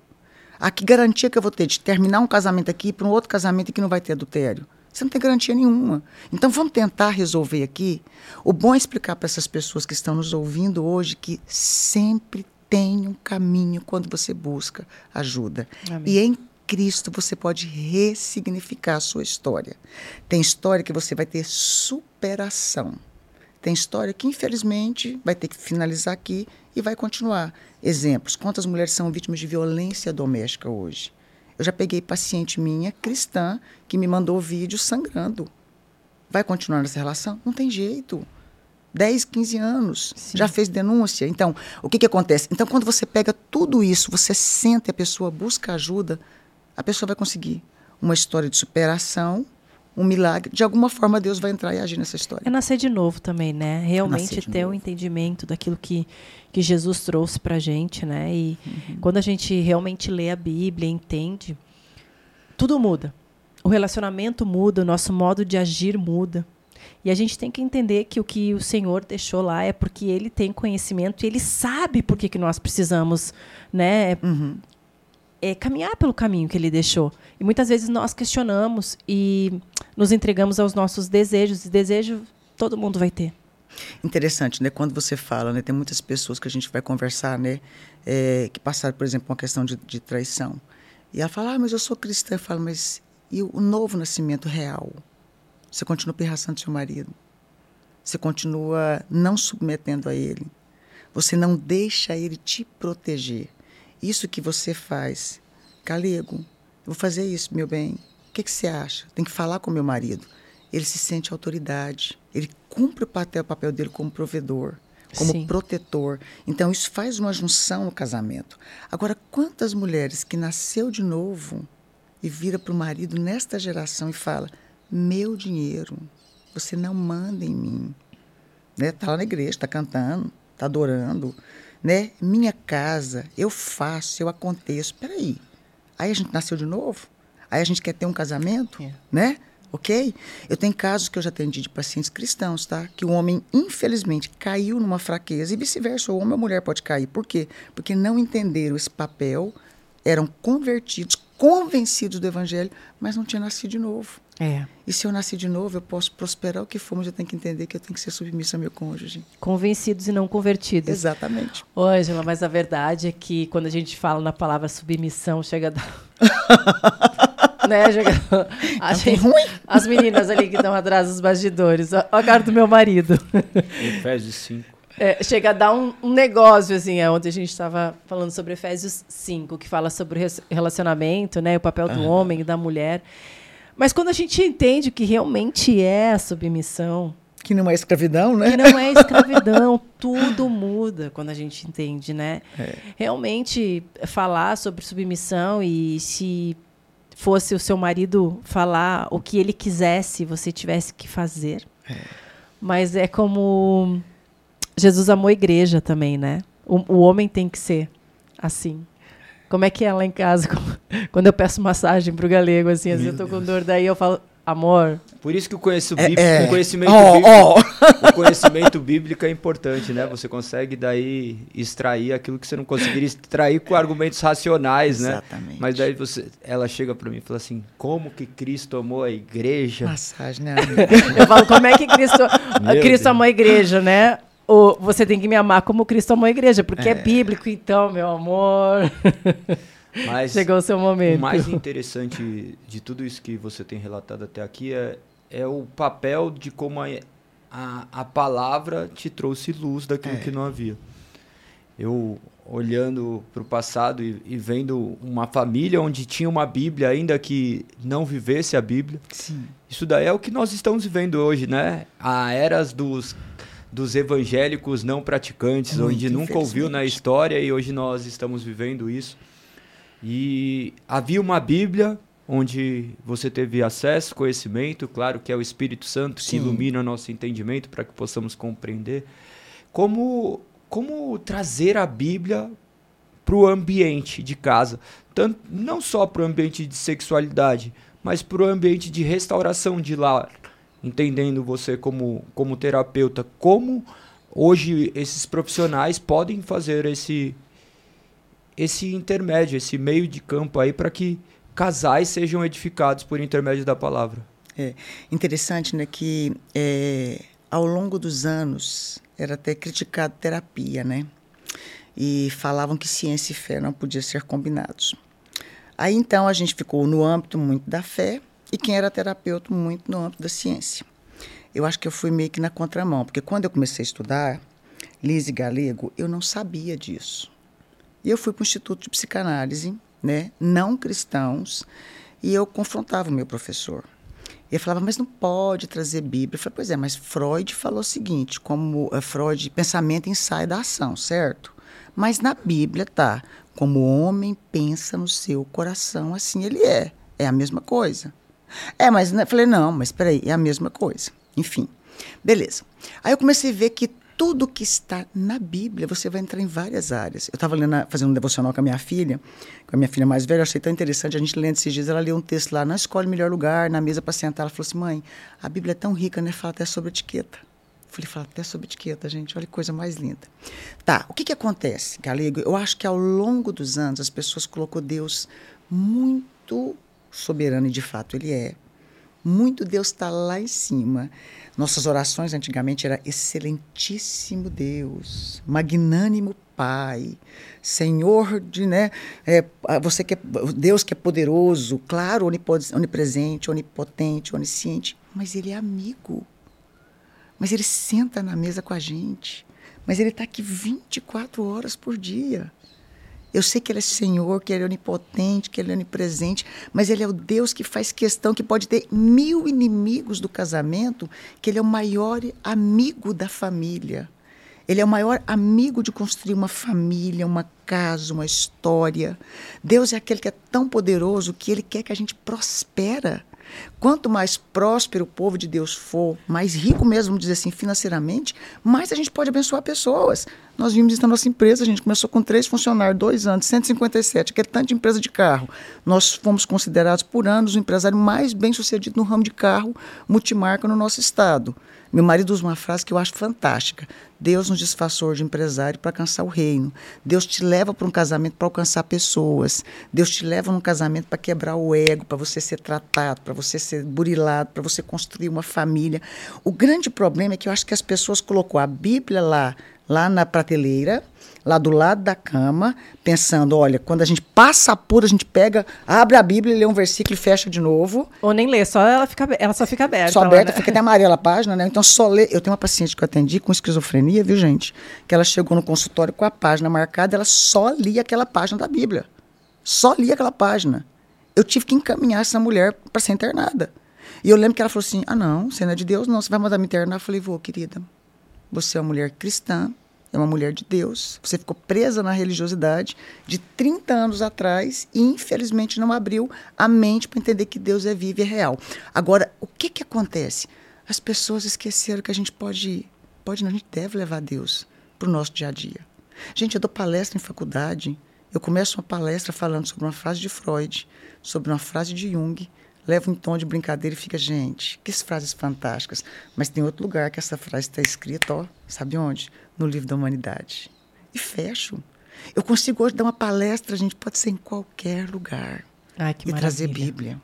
A que garantia que eu vou ter de terminar um casamento aqui para um outro casamento que não vai ter adultério? Você não tem garantia nenhuma. Então vamos tentar resolver aqui. O bom é explicar para essas pessoas que estão nos ouvindo hoje que sempre tem um caminho quando você busca ajuda. Amém. E em Cristo você pode ressignificar a sua história. Tem história que você vai ter superação. Tem história que, infelizmente, vai ter que finalizar aqui e vai continuar. Exemplos: quantas mulheres são vítimas de violência doméstica hoje? Eu já peguei paciente minha, cristã, que me mandou vídeo sangrando. Vai continuar nessa relação? Não tem jeito. 10, 15 anos, Sim. já fez denúncia. Então, o que, que acontece? Então, quando você pega tudo isso, você senta e a pessoa busca ajuda, a pessoa vai conseguir uma história de superação um milagre. De alguma forma, Deus vai entrar e agir nessa história. É nascer de novo também, né? Realmente ter o um entendimento daquilo que, que Jesus trouxe para a gente, né? E uhum. quando a gente realmente lê a Bíblia, entende, tudo muda. O relacionamento muda, o nosso modo de agir muda. E a gente tem que entender que o que o Senhor deixou lá é porque Ele tem conhecimento e Ele sabe por que, que nós precisamos né, uhum é, caminhar pelo caminho que ele deixou. E muitas vezes nós questionamos e nos entregamos aos nossos desejos. E desejo todo mundo vai ter. Interessante, né? Quando você fala, né? Tem muitas pessoas que a gente vai conversar, né? É, que passaram, por exemplo, uma questão de, de, traição. E ela fala, ah, mas eu sou cristã. Eu falo, mas e o novo nascimento real? Você continua pirraçando seu marido. Você continua não submetendo a ele. Você não deixa ele te proteger. Isso que você faz, galego, eu vou fazer isso, meu bem. O que, que você acha? Tem que falar com meu marido. Ele se sente autoridade. Ele cumpre o papel, o papel dele como provedor, como Sim. protetor. Então, isso faz uma junção no casamento. Agora, quantas mulheres que nasceu de novo e vira para o marido nesta geração e fala: Meu dinheiro, você não manda em mim. Está né? Tá lá na igreja, está cantando, está adorando né? Minha casa, eu faço, eu aconteço. Peraí, aí a gente nasceu de novo? Aí a gente quer ter um casamento, é. né? Ok? Eu tenho casos que eu já atendi de pacientes cristãos, tá? Que o homem, infelizmente, caiu numa fraqueza e vice-versa. O homem ou a mulher pode cair. Por quê? Porque não entenderam esse papel, eram convertidos, convencidos do evangelho, mas não tinham nascido de novo. É. E se eu nasci de novo, eu posso prosperar o que for, mas eu tenho que entender que eu tenho que ser submissa ao meu cônjuge. Convencidos e não convertidos. Exatamente. Ô, Angela, mas a verdade é que quando a gente fala na palavra submissão, chega a dar. né? Chega... A gente... ruim. As meninas ali que estão atrás dos bastidores. Olha a cara do meu marido. Efésios 5. É, chega a dar um, um negócio, assim, é onde a gente estava falando sobre Efésios 5, que fala sobre o relacionamento, né? O papel do homem e da mulher. Mas quando a gente entende que realmente é a submissão. Que não é escravidão, né? Que não é escravidão, tudo muda quando a gente entende, né? É. Realmente falar sobre submissão e se fosse o seu marido falar o que ele quisesse, você tivesse que fazer. É. Mas é como Jesus amou a igreja também, né? O, o homem tem que ser assim. Como é que é lá em casa? Quando eu peço massagem pro galego, assim, às vezes eu tô com dor, daí eu falo, amor. Por isso que o, conhecimento, bíblico, é, é. o conhecimento, oh, bíblico, oh. o conhecimento bíblico é importante, né? Você consegue daí extrair aquilo que você não conseguiria extrair com argumentos racionais, né? Exatamente. Mas daí você, ela chega para mim e fala assim: como que Cristo amou a igreja? Massagem, né? eu falo, como é que Cristo, Cristo amou a igreja, né? Ou você tem que me amar como Cristo amou a igreja, porque é, é bíblico, então, meu amor. Mas Chegou o seu momento. O mais interessante de tudo isso que você tem relatado até aqui é, é o papel de como a, a, a palavra te trouxe luz daquilo é. que não havia. Eu, olhando para o passado e, e, vendo uma família onde tinha uma Bíblia, ainda que não vivesse a Bíblia, Sim. isso daí é o que nós estamos vivendo hoje, né? A eras dos dos evangélicos não praticantes, Muito, onde nunca ouviu na história e hoje nós estamos vivendo isso. E havia uma Bíblia onde você teve acesso, conhecimento, claro que é o Espírito Santo que Sim. ilumina nosso entendimento para que possamos compreender. Como, como trazer a Bíblia para o ambiente de casa, tanto, não só para o ambiente de sexualidade, mas para o ambiente de restauração de lar, entendendo você como, como terapeuta, como hoje esses profissionais podem fazer esse esse intermédio, esse meio de campo aí para que casais sejam edificados por intermédio da palavra. Interessante, né, que é, ao longo dos anos era até criticado terapia, né? E falavam que ciência e fé não podiam ser combinados. Aí então a gente ficou no âmbito muito da fé e quem era terapeuta muito no âmbito da ciência. Eu acho que eu fui meio que na contramão, porque quando eu comecei a estudar Lise Galego, eu não sabia disso. E eu fui para o Instituto de Psicanálise, né, não cristãos, e eu confrontava o meu professor. Ele falava, mas não pode trazer Bíblia. Eu falei, pois é, mas Freud falou o seguinte, como uh, Freud, pensamento ensaio da ação, certo? Mas na Bíblia tá, como o homem pensa no seu coração, assim ele é. É a mesma coisa. É, mas né, falei, não, mas peraí, é a mesma coisa. Enfim, beleza. Aí eu comecei a ver que tudo que está na Bíblia, você vai entrar em várias áreas. Eu estava fazendo um devocional com a minha filha, com a minha filha mais velha, eu achei tão interessante, a gente lendo esses dias, ela leu um texto lá, não escolhe o melhor lugar, na mesa para sentar, ela falou assim, mãe, a Bíblia é tão rica, né, fala até sobre etiqueta. Eu falei, fala até sobre etiqueta, gente, olha que coisa mais linda. Tá, o que que acontece, Galego? Eu acho que ao longo dos anos, as pessoas colocou Deus muito soberano, e de fato ele é. Muito Deus está lá em cima. Nossas orações antigamente era excelentíssimo Deus, magnânimo Pai, Senhor de, né, é, você que é Deus que é poderoso, claro, onipresente, onipotente, onisciente, mas ele é amigo. Mas ele senta na mesa com a gente. Mas ele está aqui 24 horas por dia. Eu sei que ele é Senhor, que ele é onipotente, que ele é onipresente, mas ele é o Deus que faz questão, que pode ter mil inimigos do casamento, que ele é o maior amigo da família. Ele é o maior amigo de construir uma família, uma casa, uma história. Deus é aquele que é tão poderoso que ele quer que a gente prospera. Quanto mais próspero o povo de Deus for, mais rico mesmo, dizer assim, financeiramente, mais a gente pode abençoar pessoas. Nós vimos isso na nossa empresa, a gente começou com três funcionários, dois anos, 157, aquele tanto de empresa de carro. Nós fomos considerados por anos o empresário mais bem sucedido no ramo de carro multimarca no nosso estado. Meu marido usa uma frase que eu acho fantástica. Deus nos disfarçou de empresário para alcançar o reino. Deus te leva para um casamento para alcançar pessoas. Deus te leva num casamento para quebrar o ego, para você ser tratado, para você ser burilado, para você construir uma família. O grande problema é que eu acho que as pessoas colocou a Bíblia lá, lá na prateleira, lá do lado da cama, pensando, olha, quando a gente passa apuro, a gente pega, abre a Bíblia, lê um versículo e fecha de novo. Ou nem lê, só ela, fica, ela só fica aberta. Só lá, aberta, né? fica até amarela a página, né? Então só lê. Eu tenho uma paciente que eu atendi com esquizofrenia, viu, gente? Que ela chegou no consultório com a página marcada, ela só lia aquela página da Bíblia. Só lia aquela página. Eu tive que encaminhar essa mulher para ser internada. E eu lembro que ela falou assim: ah, não, você não é de Deus, não, você vai mandar me internar. Eu falei, vou, querida. Você é uma mulher cristã, é uma mulher de Deus. Você ficou presa na religiosidade de 30 anos atrás e, infelizmente, não abriu a mente para entender que Deus é vivo e é real. Agora, o que, que acontece? As pessoas esqueceram que a gente pode, pode não, a gente deve levar Deus para o nosso dia a dia. Gente, eu dou palestra em faculdade. Eu começo uma palestra falando sobre uma frase de Freud, sobre uma frase de Jung, levo um tom de brincadeira e fica, gente, que frases fantásticas. Mas tem outro lugar que essa frase está escrita, ó, sabe onde? No livro da humanidade. E fecho. Eu consigo hoje dar uma palestra, a gente pode ser em qualquer lugar. Ai, que e trazer maravilha. Bíblia.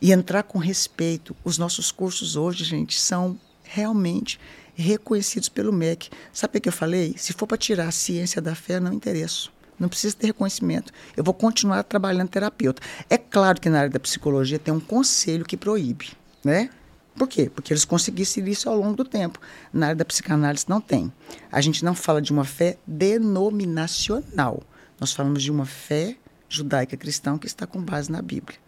E entrar com respeito. Os nossos cursos hoje, gente, são realmente reconhecidos pelo MEC. Sabe o que eu falei? Se for para tirar a ciência da fé, não interessa. Não precisa ter reconhecimento. Eu vou continuar trabalhando terapeuta. É claro que na área da psicologia tem um conselho que proíbe, né? Por quê? Porque eles conseguissem isso ao longo do tempo. Na área da psicanálise não tem. A gente não fala de uma fé denominacional. Nós falamos de uma fé judaica cristã que está com base na Bíblia.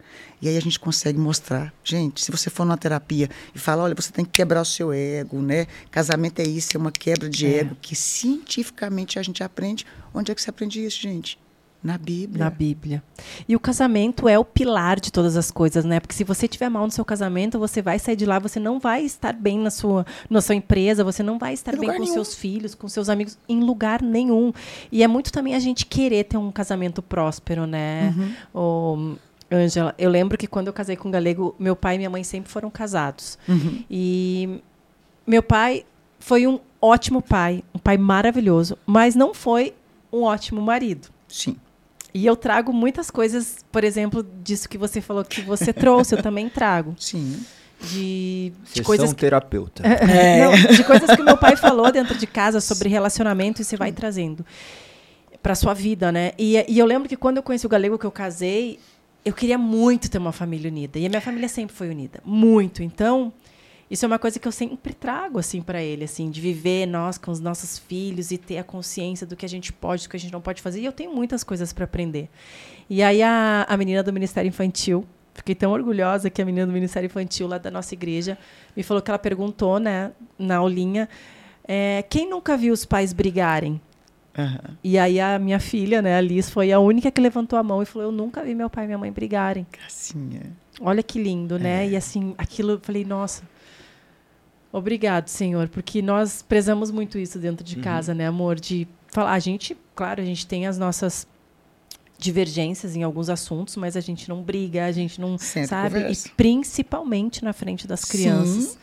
E aí a gente consegue mostrar, gente, se você for numa terapia e falar, olha, você tem que quebrar o seu ego, né? Casamento é isso, é uma quebra de é. ego que cientificamente a gente aprende. Onde é que você aprende isso, gente? Na Bíblia. Na Bíblia. E o casamento é o pilar de todas as coisas, né? Porque se você tiver mal no seu casamento, você vai sair de lá, você não vai estar bem na sua, na sua empresa, você não vai estar bem com nenhum. seus filhos, com seus amigos, em lugar nenhum. E é muito também a gente querer ter um casamento próspero, né? Uhum. Ângela, eu lembro que quando eu casei com o Galego, meu pai e minha mãe sempre foram casados. Uhum. E meu pai foi um ótimo pai, um pai maravilhoso, mas não foi um ótimo marido. Sim. E eu trago muitas coisas, por exemplo, disso que você falou que você trouxe, eu também trago. Sim. De, de coisas que... terapeuta. É. Não, de coisas que meu pai falou dentro de casa sobre relacionamento e você vai trazendo para sua vida, né? E, e eu lembro que quando eu conheci o galego que eu casei, eu queria muito ter uma família unida. E a minha família sempre foi unida, muito. Então, isso é uma coisa que eu sempre trago assim para ele, assim, de viver nós com os nossos filhos e ter a consciência do que a gente pode, do que a gente não pode fazer. E eu tenho muitas coisas para aprender. E aí a, a menina do Ministério Infantil, fiquei tão orgulhosa que a menina do Ministério Infantil lá da nossa igreja me falou que ela perguntou, né, na aulinha, é, quem nunca viu os pais brigarem? Uhum. E aí a minha filha, né, a Liz, foi a única que levantou a mão e falou: Eu nunca vi meu pai e minha mãe brigarem. Gracinha. Olha que lindo, né? É. E assim, aquilo, eu falei, nossa, Obrigado, Senhor, porque nós prezamos muito isso dentro de uhum. casa, né, amor? De falar, a gente, claro, a gente tem as nossas divergências em alguns assuntos, mas a gente não briga, a gente não Sempre sabe, conversa. e principalmente na frente das crianças. Sim.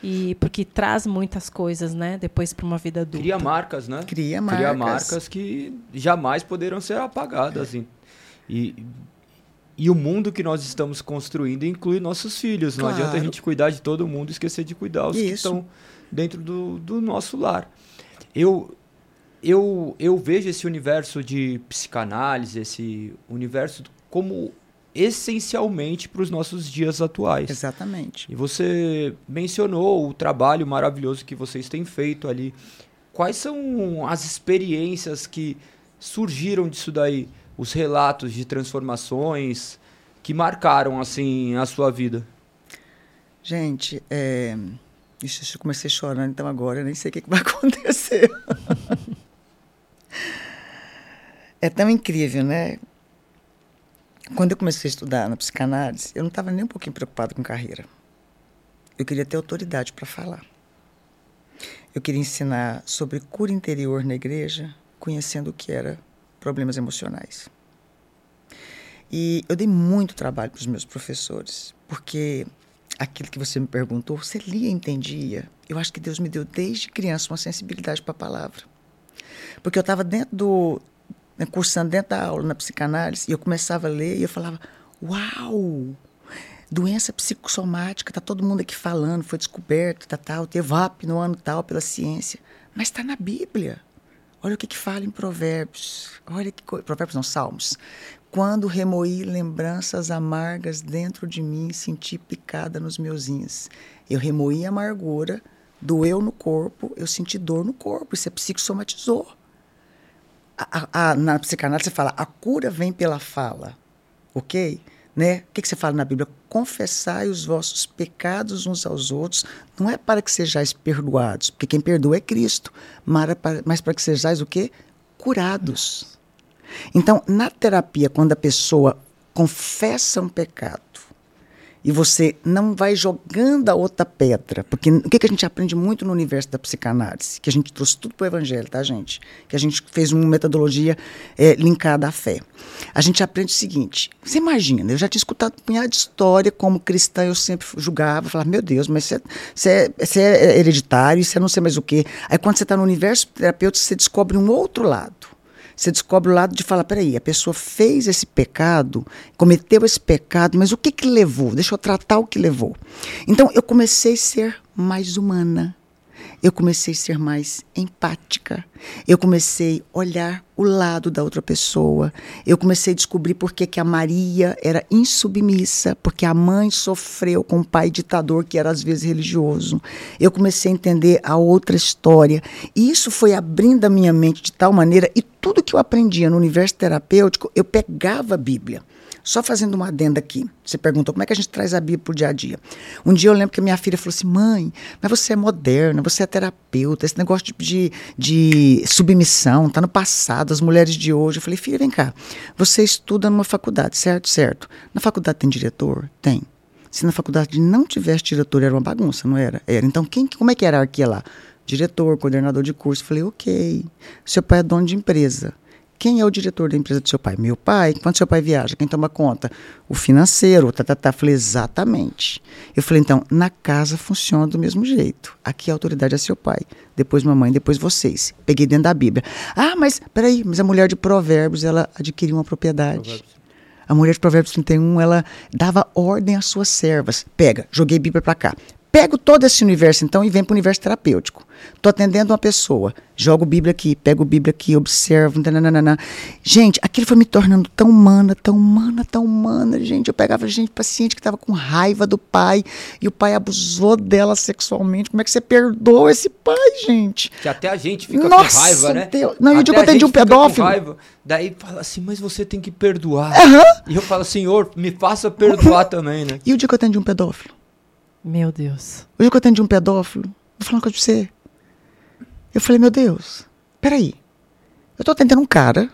E porque traz muitas coisas, né, depois para uma vida adulta. Cria marcas, né? Cria marcas. Cria marcas que jamais poderão ser apagadas. É. E e o mundo que nós estamos construindo inclui nossos filhos. Não adianta a gente cuidar de todo mundo e esquecer de cuidar os Isso. que estão dentro do, do nosso lar. Eu, eu, eu vejo esse universo de psicanálise, esse universo como essencialmente para os nossos dias atuais. Exatamente. E você mencionou o trabalho maravilhoso que vocês têm feito ali. Quais são as experiências que surgiram disso daí? Os relatos de transformações que marcaram assim a sua vida? Gente, é... Ixi, eu comecei chorando, então agora eu nem sei o que, vai acontecer. é tão incrível, né? Quando eu comecei a estudar na psicanálise, eu não estava nem um pouquinho preocupado com carreira. Eu queria ter autoridade para falar. Eu queria ensinar sobre cura interior na igreja, conhecendo o que era problemas emocionais. E eu dei muito trabalho para os meus professores, porque aquilo que você me perguntou, você lia e entendia. Eu acho que Deus me deu desde criança uma sensibilidade para a palavra. Porque eu estava dentro do. Né, cursando dentro da aula na psicanálise, e eu começava a ler e eu falava: Uau! Doença psicossomática, está todo mundo aqui falando, foi descoberto, tá, tal, teve up no ano tal pela ciência. Mas está na Bíblia. Olha o que, que fala em Provérbios. Olha que Provérbios não, Salmos. Quando remoí lembranças amargas dentro de mim, senti picada nos meus rins. Eu remoí a amargura, doeu no corpo, eu senti dor no corpo. Isso é psicossomatizou. A, a, na psicanálise você fala, a cura vem pela fala, ok? Né? O que, que você fala na Bíblia? Confessai os vossos pecados uns aos outros, não é para que sejais perdoados, porque quem perdoa é Cristo, mas para que sejais o quê? Curados. Então, na terapia, quando a pessoa confessa um pecado, e você não vai jogando a outra pedra. Porque o que, que a gente aprende muito no universo da psicanálise? Que a gente trouxe tudo para o evangelho, tá, gente? Que a gente fez uma metodologia é, linkada à fé. A gente aprende o seguinte: você imagina, eu já tinha escutado um punhado de história como cristã, eu sempre julgava, falava, meu Deus, mas você é, você é hereditário, você é não sei mais o quê. Aí quando você está no universo terapêutico, você descobre um outro lado você descobre o lado de falar, peraí, a pessoa fez esse pecado, cometeu esse pecado, mas o que que levou? Deixa eu tratar o que levou. Então, eu comecei a ser mais humana. Eu comecei a ser mais empática. Eu comecei a olhar o lado da outra pessoa. Eu comecei a descobrir por que, a Maria era insubmissa, porque a mãe sofreu com o pai ditador, que era às vezes religioso. Eu comecei a entender a outra história. E isso foi abrindo a minha mente de tal maneira, e tudo que eu aprendia no universo terapêutico, eu pegava a Bíblia. Só fazendo uma adenda aqui. Você perguntou como é que a gente traz a Bíblia para o dia a dia. Um dia eu lembro que a minha filha falou assim: mãe, mas você é moderna, você é terapeuta, esse negócio de, de submissão está no passado, as mulheres de hoje. Eu falei: filha, vem cá. Você estuda numa faculdade, certo? Certo. Na faculdade tem diretor? Tem. Se na faculdade não tivesse diretor, era uma bagunça, não era? Era. Então, quem, como é que era a hierarquia lá? Diretor, coordenador de curso. Eu falei: ok. Seu pai é dono de empresa. Quem é o diretor da empresa do seu pai? Meu pai. Quando seu pai viaja, quem toma conta? O financeiro. Tá, tá, tá. Falei, exatamente. Eu falei, então, na casa funciona do mesmo jeito. Aqui a autoridade é seu pai. Depois mamãe, depois vocês. Peguei dentro da Bíblia. Ah, mas, peraí, mas a mulher de Provérbios, ela adquiriu uma propriedade. Provérbios. A mulher de Provérbios 31, ela dava ordem às suas servas. Pega, joguei Bíblia para cá pego todo esse universo então e venho para o universo terapêutico. Estou atendendo uma pessoa, jogo Bíblia aqui, pego Bíblia aqui, observo. Nananana. Gente, aquilo foi me tornando tão humana, tão humana, tão humana, gente. Eu pegava gente, paciente que estava com raiva do pai e o pai abusou dela sexualmente. Como é que você perdoa esse pai, gente? Que até a gente fica Nossa, com raiva, né? Deus. Não, eu digo que eu atendi um pedófilo. Raiva, daí fala assim, mas você tem que perdoar. Uhum. E eu falo, Senhor, me faça perdoar também, né? E o dia que eu atendi um pedófilo? Meu Deus. Hoje que eu atendi um pedófilo, vou falar uma coisa pra você. Eu falei, meu Deus, peraí. Eu tô atendendo um cara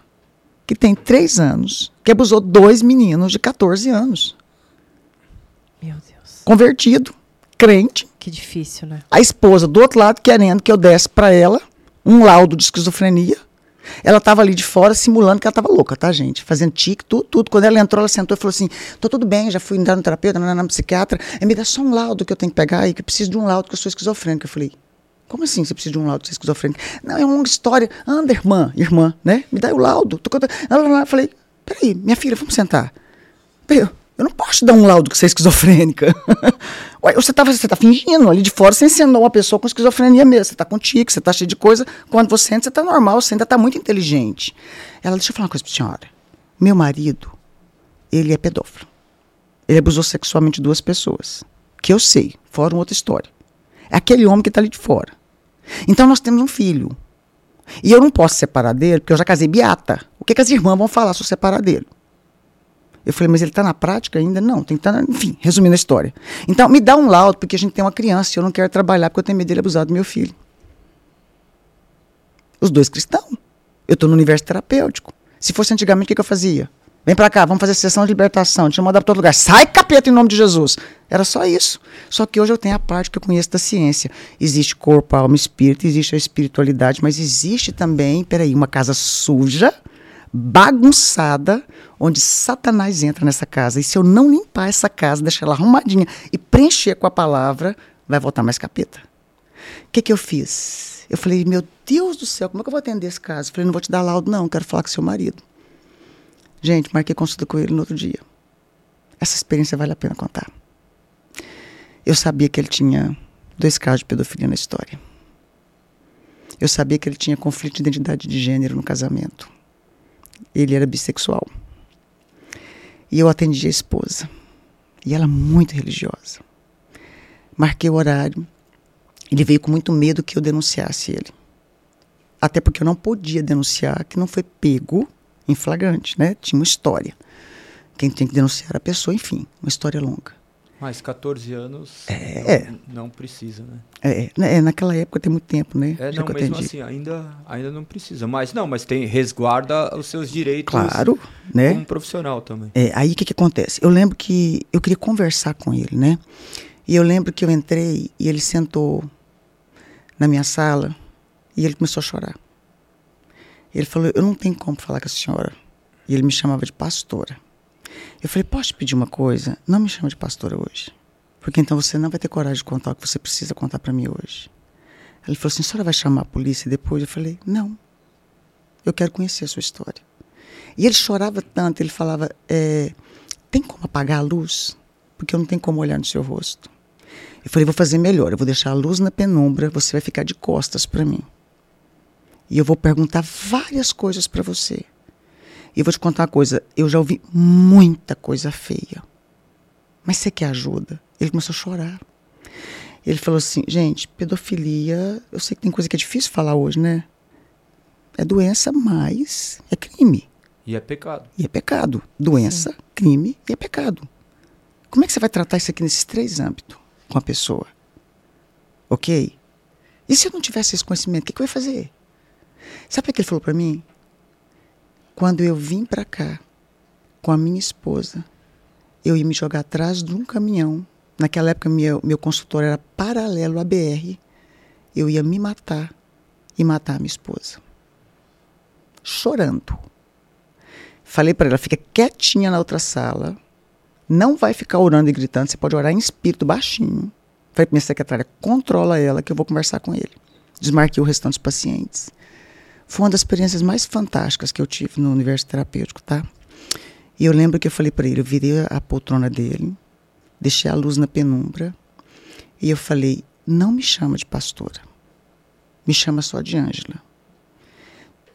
que tem três anos, que abusou dois meninos de 14 anos. Meu Deus. Convertido, crente. Que difícil, né? A esposa do outro lado querendo que eu desse para ela um laudo de esquizofrenia. Ela estava ali de fora simulando que ela estava louca, tá, gente? Fazendo tique, tudo, tudo. Quando ela entrou, ela sentou e falou assim: tô tudo bem, já fui entrar no terapeuta, na, psiquiatra. É, me dá só um laudo que eu tenho que pegar aí, que eu preciso de um laudo que eu sou esquizofrênica. Eu falei: como assim você precisa de um laudo de esquizofrênica? Não, é uma longa história. Anda, irmã, irmã, né? Me dá o laudo. Eu falei: peraí, minha filha, vamos sentar. Peraí, eu não posso te dar um laudo que você é esquizofrênica. Ué, você está você tá fingindo ali de fora, você ensinou uma pessoa com esquizofrenia mesmo. Você está contigo, você está cheio de coisa. Quando você entra, você está normal, você ainda está muito inteligente. Ela, deixa eu falar uma coisa para senhora. Meu marido, ele é pedófilo. Ele abusou sexualmente duas pessoas. Que eu sei, fora uma outra história. É aquele homem que está ali de fora. Então nós temos um filho. E eu não posso separar dele, porque eu já casei beata. O que, que as irmãs vão falar se eu separar dele? Eu falei, mas ele está na prática ainda? Não, tem que estar. Tá enfim, resumindo a história. Então, me dá um laudo, porque a gente tem uma criança e eu não quero trabalhar porque eu tenho medo dele abusar do meu filho. Os dois cristãos. Eu estou no universo terapêutico. Se fosse antigamente, o que, eu fazia? Vem para cá, vamos fazer sessão de libertação, eu mandar para todo lugar. Sai, capeta, em nome de Jesus. Era só isso. Só que hoje eu tenho a parte que eu conheço da ciência. Existe corpo, alma, espírito, existe a espiritualidade, mas existe também, peraí, uma casa suja bagunçada, onde Satanás entra nessa casa. E se eu não limpar essa casa, deixar ela arrumadinha e preencher com a palavra, vai voltar mais capeta. O que, que eu fiz? Eu falei, meu Deus do céu, como é que eu vou atender esse caso? Eu falei, não vou te dar laudo, não, quero falar com seu marido. Gente, marquei consulta com ele no outro dia. Essa experiência vale a pena contar. Eu sabia que ele tinha dois casos de pedofilia na história. Eu sabia que ele tinha conflito de identidade de gênero no casamento ele era bissexual. E eu atendi a esposa. E ela muito religiosa. Marquei o horário. Ele veio com muito medo que eu denunciasse ele. Até porque eu não podia denunciar que não foi pego em flagrante, né? Tinha uma história. Quem tem que denunciar a pessoa, enfim, uma história longa. Mas 14 anos é, não, não, precisa, né? É, né, é, naquela época tem muito tempo, né? É, não, mesmo assim, ainda, ainda não precisa. Mas não, mas tem, resguarda os seus direitos claro, né? como profissional também. É, aí o que, que acontece? Eu lembro que eu queria conversar com ele, né? E eu lembro que eu entrei e ele sentou na minha sala e ele começou a chorar. Ele falou: Eu não tenho como falar com a senhora. E ele me chamava de pastora. Eu falei, posso te pedir uma coisa? Não me chama de pastora hoje. Porque então você não vai ter coragem de contar o que você precisa contar para mim hoje. Ele falou assim, a senhora vai chamar a polícia depois? Eu falei, não. Eu quero conhecer a sua história. E ele chorava tanto, ele falava, é, tem como apagar a luz? Porque eu não tenho como olhar no seu rosto. Eu falei, vou fazer melhor, eu vou deixar a luz na penumbra, você vai ficar de costas para mim. E eu vou perguntar várias coisas para você. E eu vou te contar uma coisa, eu já ouvi muita coisa feia. Mas você quer ajuda? Ele começou a chorar. Ele falou assim, gente, pedofilia, eu sei que tem coisa que é difícil falar hoje, né? É doença, mas é crime. E é pecado. E é pecado. Doença, Sim. crime e é pecado. Como é que você vai tratar isso aqui nesses três âmbitos com a pessoa? Ok? E se eu não tivesse esse conhecimento, o que, que eu ia fazer? Sabe o que ele falou para mim? Quando eu vim para cá com a minha esposa, eu ia me jogar atrás de um caminhão. Naquela época, meu, meu consultório era paralelo à BR. Eu ia me matar e matar a minha esposa chorando. Falei para ela, fica quietinha na outra sala, não vai ficar orando e gritando, você pode orar em espírito baixinho. Falei para minha secretária, controla ela que eu vou conversar com ele. Desmarquei o restante dos pacientes. Foi uma das experiências mais fantásticas que eu tive no universo terapêutico, tá? E eu lembro que eu falei para ele, eu virei a poltrona dele, deixei a luz na penumbra, e eu falei, não me chama de pastora, me chama só de Ângela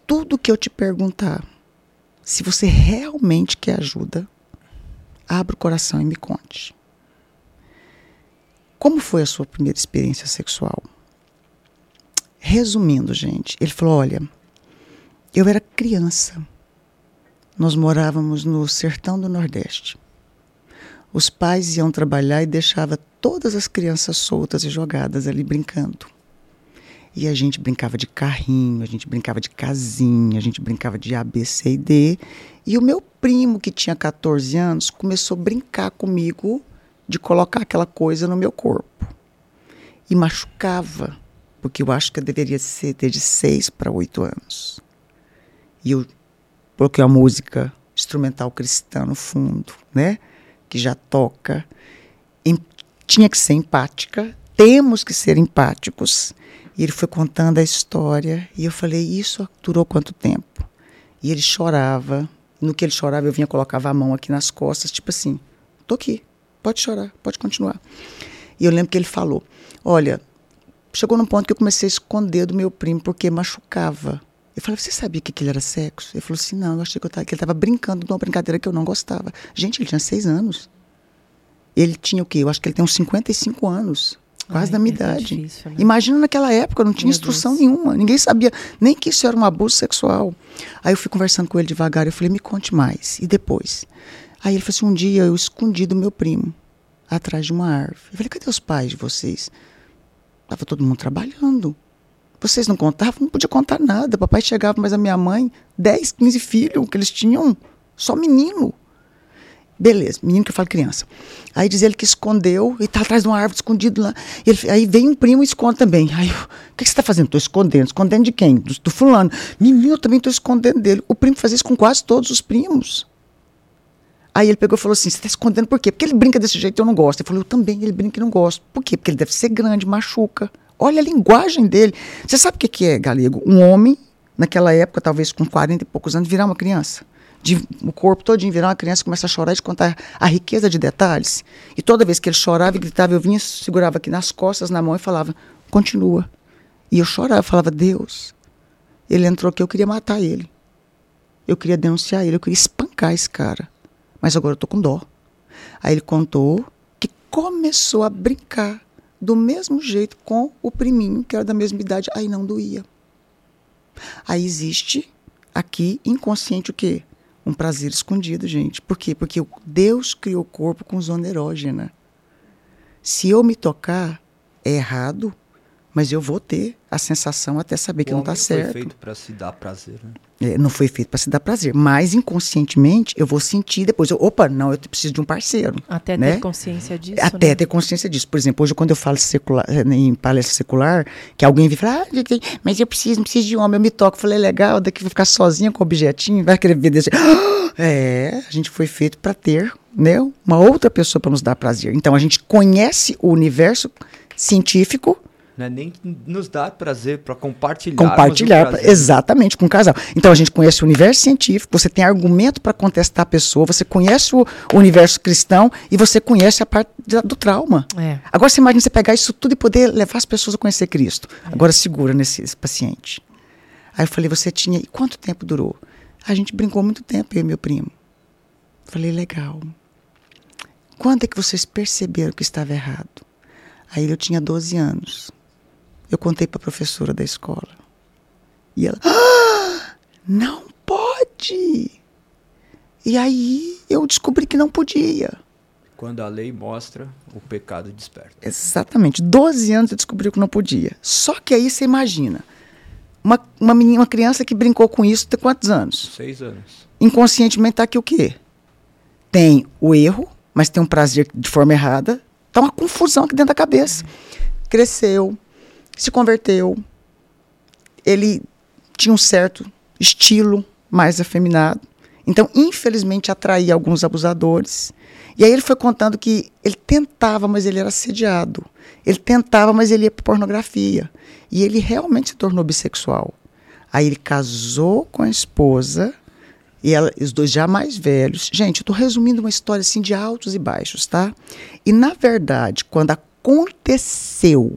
tudo que eu te perguntar, se você realmente quer ajuda, abra o coração e me conte. Como foi a sua primeira experiência sexual? Resumindo, gente, ele falou: olha, eu era criança. Nós morávamos no sertão do Nordeste. Os pais iam trabalhar e deixavam todas as crianças soltas e jogadas ali brincando. E a gente brincava de carrinho, a gente brincava de casinha, a gente brincava de A, B, C e D. E o meu primo, que tinha 14 anos, começou a brincar comigo de colocar aquela coisa no meu corpo. E machucava, porque eu acho que eu deveria ser de 6 para 8 anos. E eu coloquei a música instrumental cristã no fundo, né? Que já toca. E tinha que ser empática, temos que ser empáticos. E ele foi contando a história e eu falei: Isso durou quanto tempo? E ele chorava. No que ele chorava, eu vinha colocava a mão aqui nas costas, tipo assim: Tô aqui, pode chorar, pode continuar. E eu lembro que ele falou: Olha, chegou num ponto que eu comecei a esconder do meu primo porque machucava. Eu falei, você sabia que aquilo era sexo? Ele falou assim, não, eu achei que, eu tava, que ele estava brincando de uma brincadeira que eu não gostava. Gente, ele tinha seis anos. Ele tinha o quê? Eu acho que ele tem uns 55 anos quase Ai, da minha é idade. Difícil, né? Imagina naquela época, não tinha Meu instrução Deus. nenhuma, ninguém sabia nem que isso era um abuso sexual. Aí eu fui conversando com ele devagar, eu falei, me conte mais. E depois? Aí ele falou assim, um dia eu escondi do meu primo, atrás de uma árvore. Eu falei, cadê os pais de vocês? Tava todo mundo trabalhando. Vocês não contavam? Não podia contar nada. Papai chegava, mas a minha mãe, 10, 15 filhos que eles tinham, só menino. Beleza, menino que eu falo criança. Aí diz ele que escondeu e tá atrás de uma árvore escondido lá. Ele, aí vem um primo e esconde também. Aí, o que, você está fazendo? Estou escondendo. Escondendo de quem? Do, do fulano. Menino, eu também estou escondendo dele. O primo fazia isso com quase todos os primos. Aí ele pegou e falou assim: Você está escondendo por quê? Porque ele brinca desse jeito e eu não gosto. Ele falou: Eu também, ele brinca e não gosto. Por quê? Porque ele deve ser grande, machuca. Olha a linguagem dele. Você sabe o que, é, galego? Um homem, naquela época, talvez com 40 e poucos anos, virar uma criança de, o corpo todo virar uma criança começa a chorar de contar a riqueza de detalhes. E toda vez que ele chorava e gritava, eu vinha, segurava aqui nas costas, na mão e falava, continua. E eu chorava, falava, Deus. Ele entrou aqui, eu queria matar ele. Eu queria denunciar ele, eu queria espancar esse cara. Mas agora eu tô com dó. Aí ele contou que começou a brincar do mesmo jeito com o priminho, que era da mesma idade, aí não doía. Aí existe aqui inconsciente o quê? um prazer escondido, gente. Por quê? Porque Deus criou o corpo com zona erógena. Se eu me tocar, é errado, mas eu vou ter a sensação até saber o que não está certo. Não foi feito para se dar prazer, né? É, não foi feito para se dar prazer, mas inconscientemente eu vou sentir depois. Eu, Opa, não, eu preciso de um parceiro. Até né? ter consciência disso. Até né? ter consciência disso. Por exemplo, hoje quando eu falo secular, eh, em palestra secular, que alguém vem falar, ah, mas eu preciso, não preciso de homem, eu me toco. Eu falei, legal, daqui vou ficar sozinha com o objetinho, vai querer ver desse. É, a gente foi feito para ter né, uma outra pessoa para nos dar prazer. Então a gente conhece o universo científico Não é nem nos dar prazer para compartilhar. Compartilhar, exatamente, com o casal. Então a gente conhece o universo científico, você tem argumento para contestar a pessoa, você conhece o universo cristão e você conhece a parte do trauma. É. Agora você imagina você pegar isso tudo e poder levar as pessoas a conhecer Cristo. É. Agora segura nesse paciente. Aí eu falei, você tinha. E quanto tempo durou? A gente brincou muito tempo, eu e meu primo. Falei, legal. Quando é que vocês perceberam que estava errado? Aí eu tinha 12 anos. Eu contei para a professora da escola. E ela, ah, não pode! E aí eu descobri que não podia. Quando a lei mostra, o pecado desperta. Exatamente. 12 anos eu descobri que não podia. Só que aí você imagina. Uma, uma, menina, uma criança que brincou com isso tem quantos anos? Seis anos. Inconscientemente está aqui o quê? Tem o erro, mas tem um prazer de forma errada. Tá uma confusão aqui dentro da cabeça. Cresceu, se converteu. Ele tinha um certo estilo mais afeminado. Então, infelizmente, atraía alguns abusadores. E aí ele foi contando que ele tentava, mas ele era assediado. Ele tentava, mas ele ia para pornografia. E ele realmente se tornou bissexual. Aí ele casou com a esposa, e ela, os dois já mais velhos. Gente, eu estou resumindo uma história assim de altos e baixos, tá? E na verdade, quando aconteceu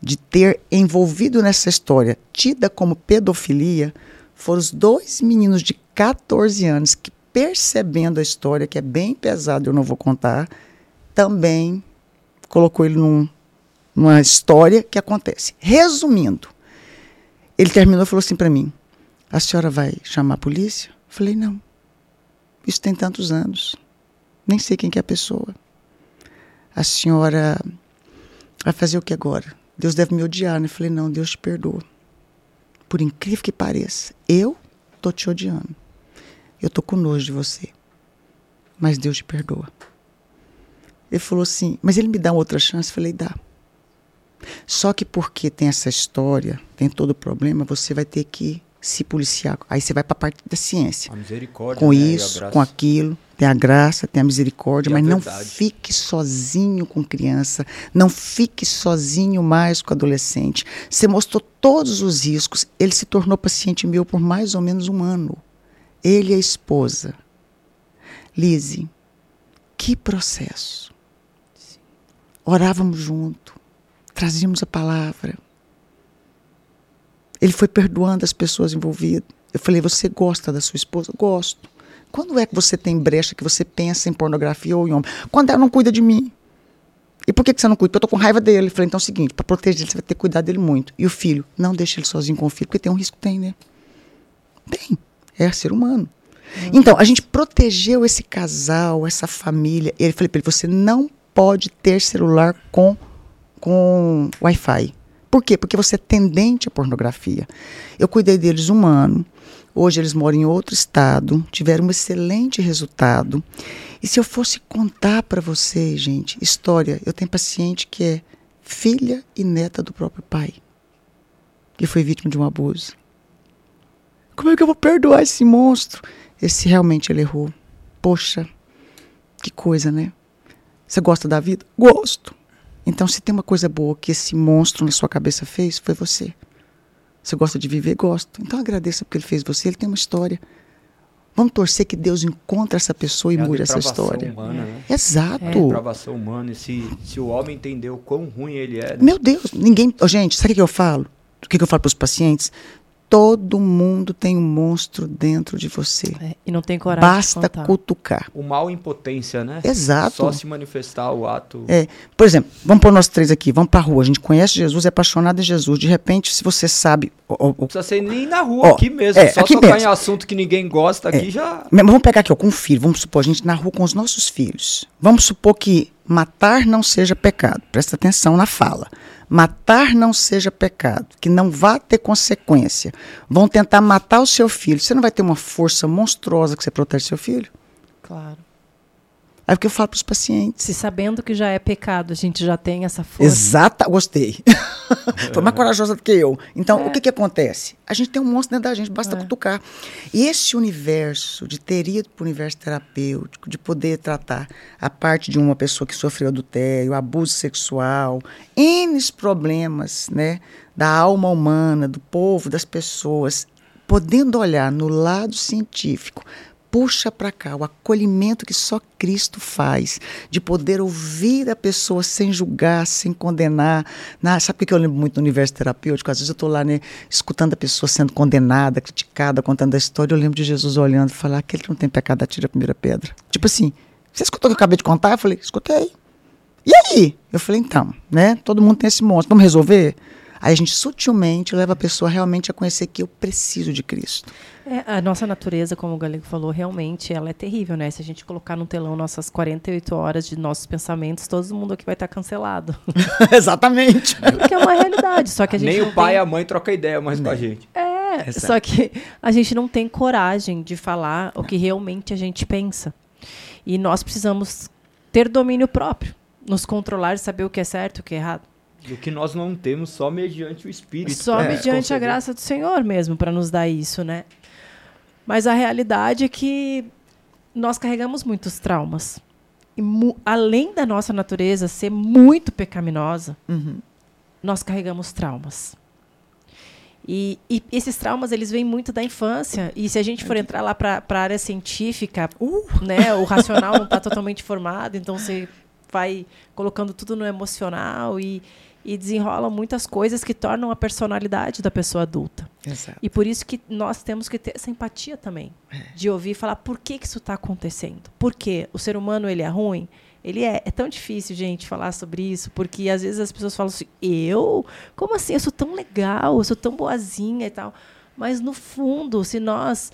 de ter envolvido nessa história, tida como pedofilia, foram os dois meninos de 14 anos que, percebendo a história, que é bem pesada, eu não vou contar, também colocou ele num, numa história que acontece. Resumindo, ele terminou e falou assim para mim: A senhora vai chamar a polícia? Eu falei: Não. Isso tem tantos anos. Nem sei quem que é a pessoa. A senhora vai fazer o que agora? Deus deve me odiar, né? Eu falei, não, Deus te perdoa. Por incrível que pareça, eu tô te odiando. Eu tô com nojo de você. Mas Deus te perdoa. Ele falou assim, mas ele me dá outra chance? Eu falei, dá. Só que porque tem essa história, tem todo o problema, você vai ter que se policiar. Aí você vai para a parte da ciência. A misericórdia. Com né? isso, com aquilo. Tem a graça, tem a misericórdia, e mas a não fique sozinho com criança, não fique sozinho mais com adolescente. Você mostrou todos os riscos. Ele se tornou paciente meu por mais ou menos um ano. Ele e a esposa. Lise, que processo. Orávamos junto, trazíamos a palavra ele foi perdoando as pessoas envolvidas. Eu falei: Você gosta da sua esposa? Gosto. Quando é que você tem brecha que você pensa em pornografia ou em homem? Quando ela não cuida de mim. E por que, que você não cuida? Porque eu tô com raiva dele. Eu falei, então é o seguinte, para proteger ele, você vai ter que cuidar dele muito. E o filho, não deixe ele sozinho com o filho, porque tem um risco, tem, né? Tem. É ser humano. Uhum. Então, a gente protegeu esse casal, essa família. E ele falei para ele, você não pode ter celular com, com Wi-Fi. Por quê? Porque você é tendente à pornografia. Eu cuidei deles um ano. Hoje eles moram em outro estado, tiveram um excelente resultado. E se eu fosse contar para vocês, gente, história, eu tenho paciente que é filha e neta do próprio pai, que foi vítima de um abuso. Como é que eu vou perdoar esse monstro? Esse realmente ele errou. Poxa, que coisa, né? Você gosta da vida? Gosto. Então, se tem uma coisa boa que esse monstro na sua cabeça fez, foi você. Você gosta de viver? Gosto. Então agradeça porque ele fez você, ele tem uma história. Vamos torcer que Deus encontre essa pessoa e é mude essa história. Humana, né? Exato. É. Depravação humana. E se, se o homem entendeu quão ruim ele é. Né? Meu Deus, ninguém. Oh, gente, sabe o que eu falo? O que eu falo para os pacientes? Todo mundo tem um monstro dentro de você. É, e não tem coragem Basta cutucar. O mal em potência, né? Exato. Só se manifestar o ato. É. Por exemplo, vamos pôr nós três aqui, vamos pra rua. A gente conhece Jesus, é apaixonado em Jesus. De repente, se você sabe. Não precisa ser nem na rua, aqui mesmo. É, só aqui tocar mesmo. em assunto que ninguém gosta aqui é. já. Mas vamos pegar aqui, ó, com o filho. Vamos supor, a gente na rua com os nossos filhos. Vamos supor que matar não seja pecado. Presta atenção na fala matar não seja pecado, que não vá ter consequência. Vão tentar matar o seu filho. Você não vai ter uma força monstruosa que você protege seu filho? Claro. Aí o que eu falo para os pacientes. Se sabendo que já é pecado, a gente já tem essa força. Exata, gostei. Foi mais corajosa do que eu. Então, é. o que, que acontece? A gente tem um monstro dentro da gente, basta é. cutucar. E esse universo de ter ido para o universo terapêutico, de poder tratar a parte de uma pessoa que sofreu adultério, abuso sexual, N problemas né, da alma humana, do povo, das pessoas, podendo olhar no lado científico, puxa para cá o acolhimento que só Cristo faz, de poder ouvir a pessoa sem julgar, sem condenar. Na, sabe o que eu lembro muito do universo terapêutico? Às vezes eu estou lá né, escutando a pessoa sendo condenada, criticada, contando a história. Eu lembro de Jesus olhando e falar: aquele que não tem pecado, atira a primeira pedra. Tipo assim, você escutou o que eu acabei de contar? Eu falei: escutei. E aí? Eu falei: então, né? Todo mundo tem esse monstro, vamos resolver? Aí a gente sutilmente leva a pessoa realmente a conhecer que eu preciso de Cristo. É, a nossa natureza, como o Galego falou, realmente ela é terrível, né? Se a gente colocar no telão nossas 48 horas de nossos pensamentos, todo mundo aqui vai estar cancelado. Exatamente. Que é uma realidade. Só que a gente Nem o pai tem... e a mãe trocam ideia mais com a gente. É, Exato. só que a gente não tem coragem de falar não. o que realmente a gente pensa. E nós precisamos ter domínio próprio, nos controlar e saber o que é certo e o que é errado. O que nós não temos só mediante o Espírito. Só é, mediante a graça do Senhor mesmo para nos dar isso, né? Mas a realidade é que nós carregamos muitos traumas. E além da nossa natureza ser muito pecaminosa, uhum. nós carregamos traumas. E, e, esses traumas eles vêm muito da infância. E se a gente for entrar lá para a área científica, uh. né, o racional não está totalmente formado, então você vai colocando tudo no emocional e e desenrolam muitas coisas que tornam a personalidade da pessoa adulta. Exato. E por isso que nós temos que ter essa empatia também, é. de ouvir e falar por que, que isso está acontecendo. Por quê? O ser humano ele é ruim? Ele é. É tão difícil, gente, falar sobre isso, porque às vezes as pessoas falam assim: eu? Como assim? Eu sou tão legal, eu sou tão boazinha e tal. Mas, no fundo, se nós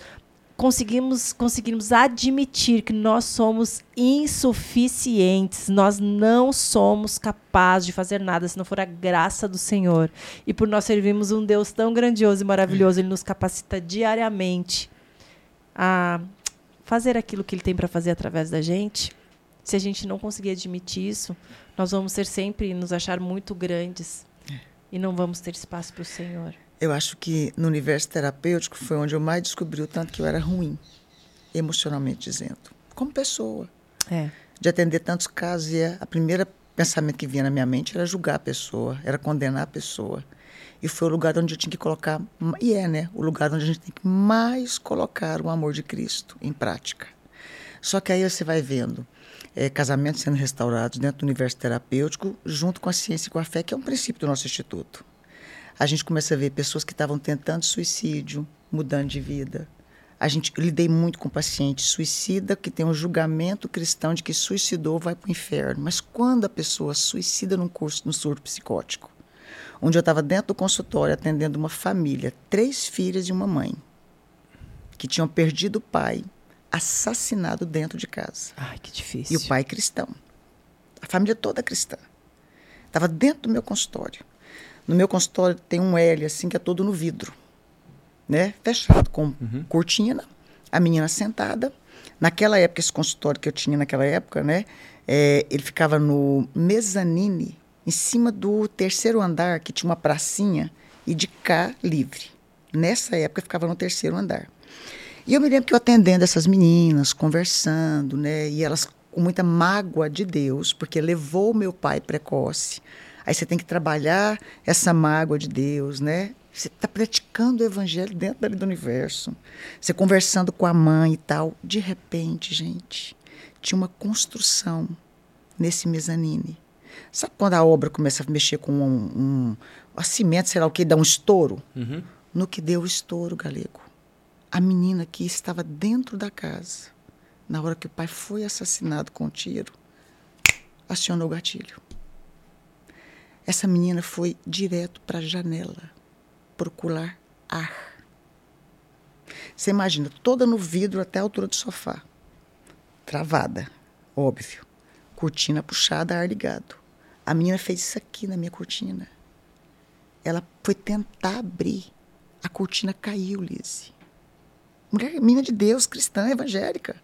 conseguimos, conseguimos admitir que nós somos insuficientes, nós não somos capazes de fazer nada se não for a graça do Senhor. E por nós servirmos um Deus tão grandioso e maravilhoso, Ele nos capacita diariamente a fazer aquilo que Ele tem para fazer através da gente. Se a gente não conseguir admitir isso, nós vamos ser sempre nos achar muito grandes e não vamos ter espaço para o Senhor eu acho que no universo terapêutico foi onde eu mais descobri o tanto que eu era ruim, emocionalmente dizendo, como pessoa. É. De atender tantos casos, e a primeira pensamento que vinha na minha mente era julgar a pessoa, era condenar a pessoa. E foi o lugar onde eu tinha que colocar, e é, né? O lugar onde a gente tem que mais colocar o amor de Cristo em prática. Só que aí você vai vendo é, casamentos sendo restaurados dentro do universo terapêutico, junto com a ciência e com a fé, que é um princípio do nosso instituto a gente começa a ver pessoas que estavam tentando suicídio, mudando de vida. A gente eu lidei muito com paciente suicida que tem um julgamento cristão de que suicidou vai para o inferno. Mas quando a pessoa suicida num curso no surto psicótico, onde eu estava dentro do consultório atendendo uma família, três filhas e uma mãe, que tinham perdido o pai, assassinado dentro de casa. Ai, que difícil. E o pai cristão. A família toda cristã. Estava dentro do meu consultório. No meu consultório tem um L, assim, que é todo no vidro, né? Fechado, com uhum. cortina, a menina sentada. Naquela época, esse consultório que eu tinha naquela época, né? É, ele ficava no mezanine, em cima do terceiro andar, que tinha uma pracinha, e de cá livre. Nessa época, ficava no terceiro andar. E eu me lembro que eu atendendo essas meninas, conversando, né? E elas com muita mágoa de Deus, porque levou meu pai precoce Aí você tem que trabalhar essa mágoa de Deus, né? Você está praticando o evangelho dentro do universo. Você conversando com a mãe e tal. De repente, gente, tinha uma construção nesse mezanine. Sabe quando a obra começa a mexer com um, um, um cimento, sei lá o que, dá um estouro? Uhum. No que deu o estouro, galego. A menina que estava dentro da casa, na hora que o pai foi assassinado com um tiro, acionou o gatilho. Essa menina foi direto para a janela procurar ar. Você imagina, toda no vidro até a altura do sofá. Travada, óbvio. Cortina puxada, ar ligado. A menina fez isso aqui na minha cortina. Ela foi tentar abrir. A cortina caiu, Lise. Mulher, menina de Deus, cristã, evangélica.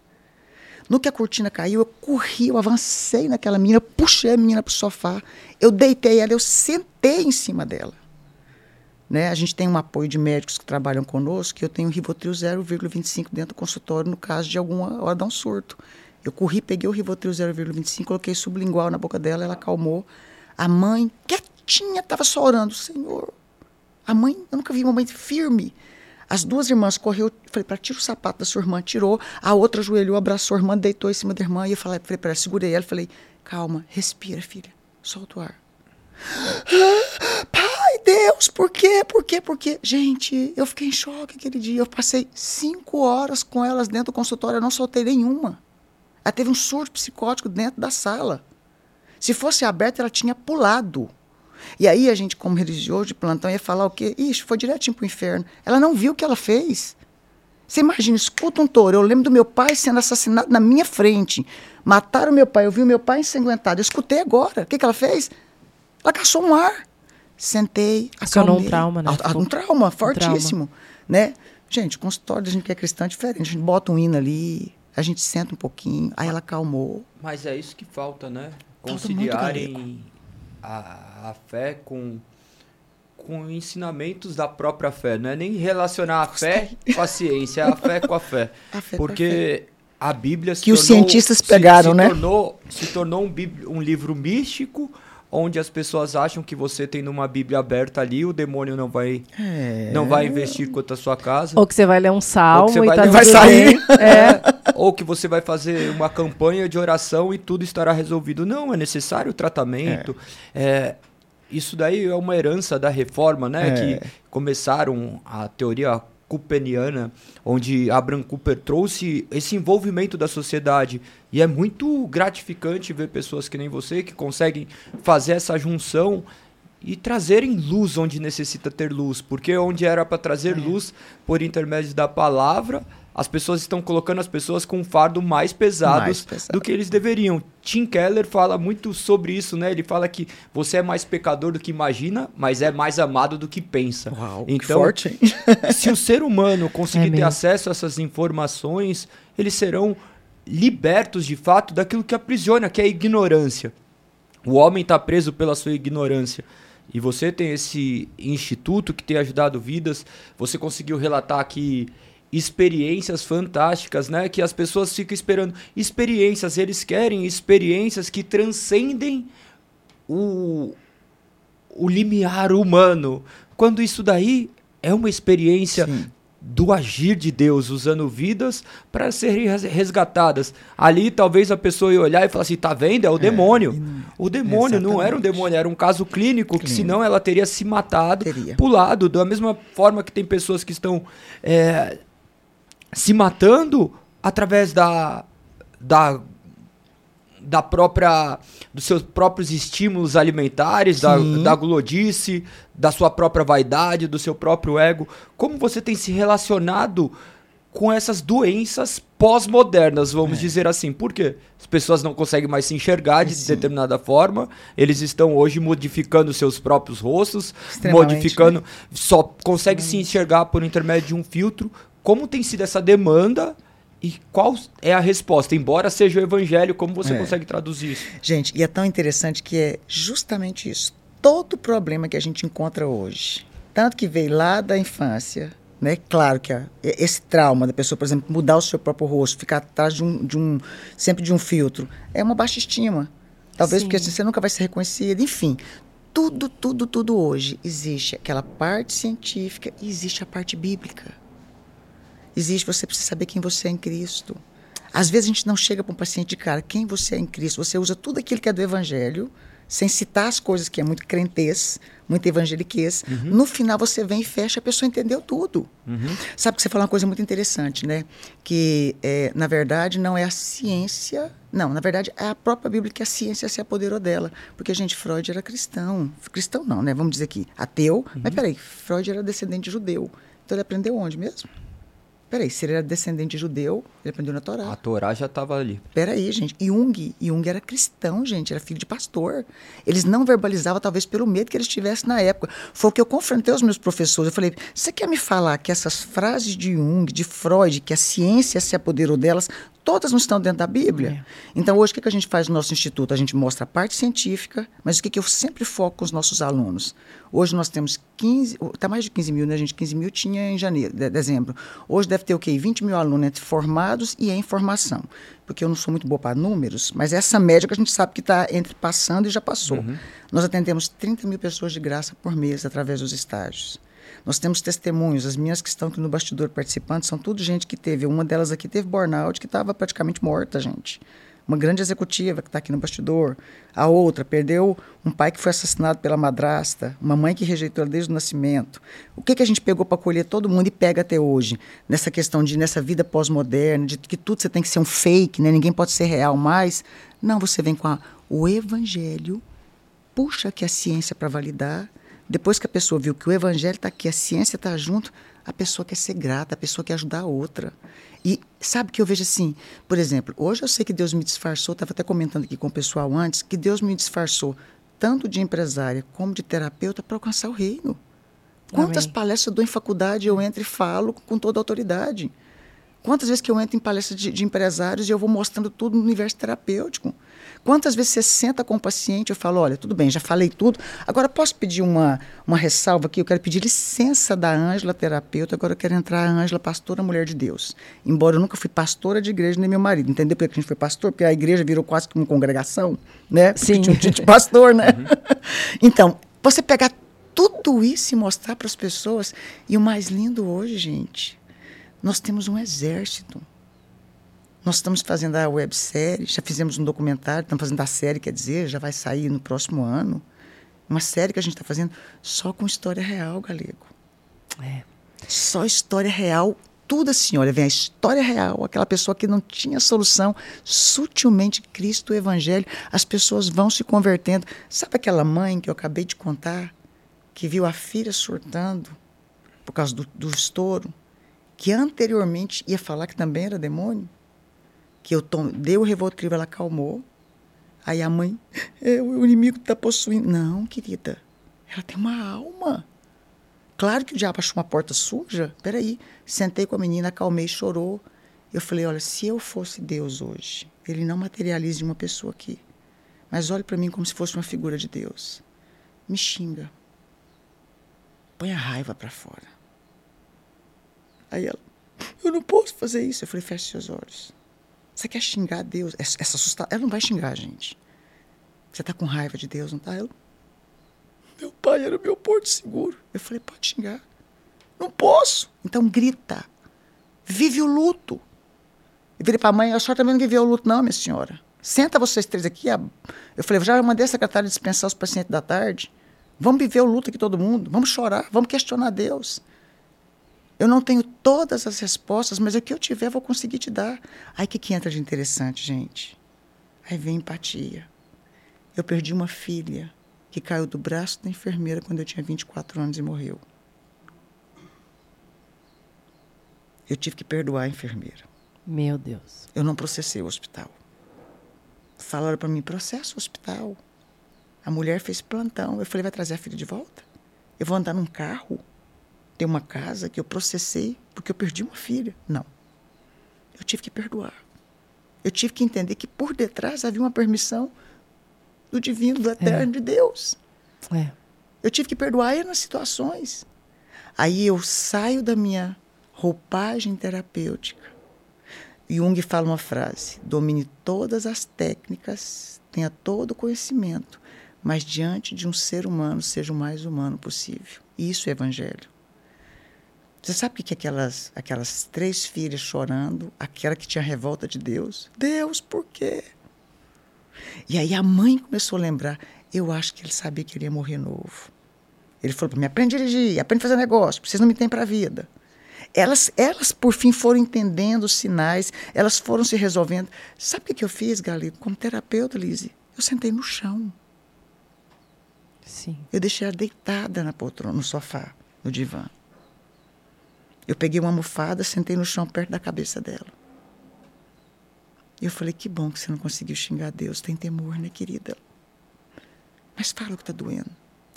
No que a cortina caiu, eu corri, eu avancei naquela menina, puxei a menina para o sofá, eu deitei ela, eu sentei em cima dela. Né? A gente tem um apoio de médicos que trabalham conosco, que eu tenho Rivotril 0,25 dentro do consultório no caso de alguma hora dar um surto. Eu corri, peguei o Rivotril 0,25, coloquei sublingual na boca dela, ela acalmou. A mãe, quietinha, estava só orando, Senhor. A mãe, eu nunca vi uma mãe firme. As duas irmãs correu, falei para tira o sapato da sua irmã, tirou. A outra ajoelhou, abraçou a irmã, deitou em cima da irmã. E eu falei, falei para ela, segurei ela, falei, calma, respira, filha, solta o ar. Pai, Deus, por quê? Por quê? Por quê? Gente, eu fiquei em choque aquele dia. Eu passei cinco horas com elas dentro do consultório, eu não soltei nenhuma. Ela teve um surto psicótico dentro da sala. Se fosse aberta, ela tinha pulado. E aí a gente, como religioso de plantão, ia falar o quê? Ixi, foi direitinho para o inferno. Ela não viu o que ela fez. Você imagina, escuta um touro. Eu lembro do meu pai sendo assassinado na minha frente. Mataram meu pai, eu vi o meu pai ensanguentado. Eu escutei agora. O que, que ela fez? Ela caçou um ar. Sentei, acalmei. um trauma, né? Um trauma fortíssimo, um trauma. né? Gente, o consultório da gente que é cristã é diferente. A gente bota um hino ali, a gente senta um pouquinho, aí ela acalmou. Mas é isso que falta, né? Conciliarem a, a fé com com ensinamentos da própria fé, não é nem relacionar a fé com a ciência, a fé com a fé. A fé porque a, a Bíblia se que tornou, os cientistas pegaram, se, se né? Tornou, se tornou um, um livro místico onde as pessoas acham que você tendo uma Bíblia aberta ali, o demônio não vai é... não vai investir contra a sua casa. Ou que você vai ler um salmo e vai, tá vai sair. É. Ou que você vai fazer uma campanha de oração e tudo estará resolvido. Não, é necessário tratamento. É. é isso daí é uma herança da reforma, né? É. Que começaram a teoria coopeniana, onde Abraham Cooper trouxe esse envolvimento da sociedade. E é muito gratificante ver pessoas que nem você que conseguem fazer essa junção e trazerem luz onde necessita ter luz, porque onde era para trazer é. luz por intermédio da palavra, as pessoas estão colocando as pessoas com um fardo mais pesado, mais pesado, do que eles deveriam. Tim Keller fala muito sobre isso, né? Ele fala que você é mais pecador do que imagina, mas é mais amado do que pensa. Uau, então, forte, hein? se o ser humano conseguir é ter acesso a essas informações, eles serão libertos de fato daquilo que aprisiona, que é a ignorância. O homem está preso pela sua ignorância. E você tem esse instituto que tem ajudado vidas. Você conseguiu relatar que experiências fantásticas, né? Que as pessoas ficam esperando experiências, eles querem experiências que transcendem o, o limiar humano. Quando isso daí é uma experiência Sim. do agir de Deus, usando vidas para serem resgatadas. Ali talvez a pessoa ia olhar e falar assim: tá vendo? É o é, demônio. O demônio Exatamente. não era um demônio, era um caso clínico, clínico. que senão ela teria se matado, teria. pulado. Da mesma forma que tem pessoas que estão. É, se matando através da, da, da própria dos seus próprios estímulos alimentares, da, da glodice, da sua própria vaidade, do seu próprio ego. Como você tem se relacionado com essas doenças pós-modernas, vamos é. dizer assim. Por quê? As pessoas não conseguem mais se enxergar de Sim. determinada forma. Eles estão hoje modificando seus próprios rostos, modificando, né? só consegue se enxergar por intermédio de um filtro como tem sido essa demanda e qual é a resposta, embora seja o evangelho, como você é. consegue traduzir isso? Gente, e é tão interessante que é justamente isso. Todo problema que a gente encontra hoje, tanto que veio lá da infância, né? Claro que a, esse trauma da pessoa, por exemplo, mudar o seu próprio rosto, ficar atrás de um, de um sempre de um filtro, é uma baixa estima. Talvez Sim. porque assim, você nunca vai ser reconhecido. Enfim, tudo, tudo, tudo hoje existe aquela parte científica e existe a parte bíblica. Existe, você precisa saber quem você é em Cristo. Às vezes a gente não chega para um paciente de cara, quem você é em Cristo. Você usa tudo aquilo que é do Evangelho, sem citar as coisas que é muito crentez, muito evangeliquez. Uhum. No final você vem e fecha, a pessoa entendeu tudo. Uhum. Sabe que você falou uma coisa muito interessante, né? Que, é, na verdade, não é a ciência. Não, na verdade, é a própria Bíblia que a ciência se apoderou dela. Porque, gente, Freud era cristão. Cristão não, né? Vamos dizer aqui, ateu. Uhum. Mas peraí, Freud era descendente de judeu. Então ele aprendeu onde mesmo? Peraí, se ele era descendente de judeu, ele aprendeu na Torá. A Torá já estava ali. Peraí, gente. Jung, Jung era cristão, gente, era filho de pastor. Eles não verbalizavam, talvez, pelo medo que eles tivessem na época. Foi o que eu confrontei os meus professores. Eu falei: você quer me falar que essas frases de Jung, de Freud, que a ciência se apoderou delas, todas não estão dentro da Bíblia? É. Então, hoje, o que a gente faz no nosso instituto? A gente mostra a parte científica, mas o que eu sempre foco com os nossos alunos? Hoje nós temos 15, está mais de 15 mil, né, gente? 15 mil tinha em janeiro, de, dezembro. Hoje deve ter o quê? 20 mil alunos entre formados e em formação. Porque eu não sou muito boa para números, mas essa média que a gente sabe que está entre passando e já passou. Uhum. Nós atendemos 30 mil pessoas de graça por mês através dos estágios. Nós temos testemunhos, as minhas que estão aqui no bastidor participando, são tudo gente que teve, uma delas aqui teve burnout, que estava praticamente morta, gente uma grande executiva que está aqui no bastidor. A outra perdeu um pai que foi assassinado pela madrasta, uma mãe que rejeitou ela desde o nascimento. O que, que a gente pegou para colher todo mundo e pega até hoje? Nessa questão de, nessa vida pós-moderna, de que tudo você tem que ser um fake, né? ninguém pode ser real mais. Não, você vem com a, o evangelho, puxa que a ciência para validar. Depois que a pessoa viu que o evangelho está aqui, a ciência está junto, a pessoa quer ser grata, a pessoa quer ajudar a outra. E sabe que eu vejo assim, por exemplo, hoje eu sei que Deus me disfarçou, estava até comentando aqui com o pessoal antes, que Deus me disfarçou tanto de empresária como de terapeuta para alcançar o reino. Quantas Amém. palestras eu dou em faculdade eu entro e falo com toda a autoridade? Quantas vezes que eu entro em palestras de, de empresários e eu vou mostrando tudo no universo terapêutico? Quantas vezes você senta com o paciente e fala, olha, tudo bem, já falei tudo, agora posso pedir uma, uma ressalva aqui? Eu quero pedir licença da Ângela, terapeuta, agora eu quero entrar a Ângela, pastora, mulher de Deus. Embora eu nunca fui pastora de igreja, nem meu marido. Entendeu por que a gente foi pastor? Porque a igreja virou quase que uma congregação, né? Sim. Tinha um de pastor, né? Uhum. então, você pegar tudo isso e mostrar para as pessoas. E o mais lindo hoje, gente, nós temos um exército nós estamos fazendo a websérie, já fizemos um documentário, estamos fazendo a série, quer dizer, já vai sair no próximo ano. Uma série que a gente está fazendo só com história real, galego. É. Só história real, tudo assim, olha, vem a história real, aquela pessoa que não tinha solução, sutilmente Cristo, o Evangelho, as pessoas vão se convertendo. Sabe aquela mãe que eu acabei de contar, que viu a filha surtando por causa do, do estouro, que anteriormente ia falar que também era demônio? Que eu dei o Revotril, ela acalmou. Aí a mãe, é, o inimigo está possuindo. Não, querida, ela tem uma alma. Claro que o diabo achou uma porta suja. Peraí, sentei com a menina, acalmei, chorou. Eu falei, olha, se eu fosse Deus hoje, ele não materializa uma pessoa aqui. Mas olhe para mim como se fosse uma figura de Deus. Me xinga. Põe a raiva para fora. Aí ela, eu não posso fazer isso. Eu falei, feche seus olhos. Você quer xingar Deus? Essa, essa ela não vai xingar a gente. Você está com raiva de Deus, não está? Ela, meu pai era o meu porto seguro. Eu falei, pode xingar. Não posso. Então grita. Vive o luto. Eu virei para a mãe, a senhora também não viveu o luto, não, minha senhora. Senta vocês três aqui. Eu falei, já mandei a secretária dispensar os pacientes da tarde. Vamos viver o luto aqui todo mundo. Vamos chorar, vamos questionar Deus. Eu não tenho todas as respostas, mas o que eu tiver vou conseguir te dar. Aí o que, que entra de interessante, gente? Aí vem empatia. Eu perdi uma filha que caiu do braço da enfermeira quando eu tinha 24 anos e morreu. Eu tive que perdoar a enfermeira. Meu Deus. Eu não processei o hospital. Falaram para mim: processo o hospital. A mulher fez plantão. Eu falei: vai trazer a filha de volta? Eu vou andar num carro? Ter uma casa que eu processei porque eu perdi uma filha. Não. Eu tive que perdoar. Eu tive que entender que por detrás havia uma permissão do divino, do eterno é. de Deus. É. Eu tive que perdoar ele nas situações. Aí eu saio da minha roupagem terapêutica. Jung fala uma frase: domine todas as técnicas, tenha todo o conhecimento, mas diante de um ser humano seja o mais humano possível. Isso é evangelho. Você sabe o que é aquelas, aquelas três filhas chorando, aquela que tinha revolta de Deus? Deus, por quê? E aí a mãe começou a lembrar. Eu acho que ele sabia que ele ia morrer novo. Ele falou para mim: aprende a dirigir, aprende a fazer negócio, vocês não me têm para a vida. Elas, elas, por fim, foram entendendo os sinais, elas foram se resolvendo. Sabe o que, que eu fiz, Galito? Como terapeuta, Lise? Eu sentei no chão. Sim. Eu deixei ela deitada na poltrona, no sofá, no divã. Eu peguei uma almofada, sentei no chão perto da cabeça dela. E eu falei, que bom que você não conseguiu xingar Deus. Tem temor, né, querida? Mas fala o que está doendo.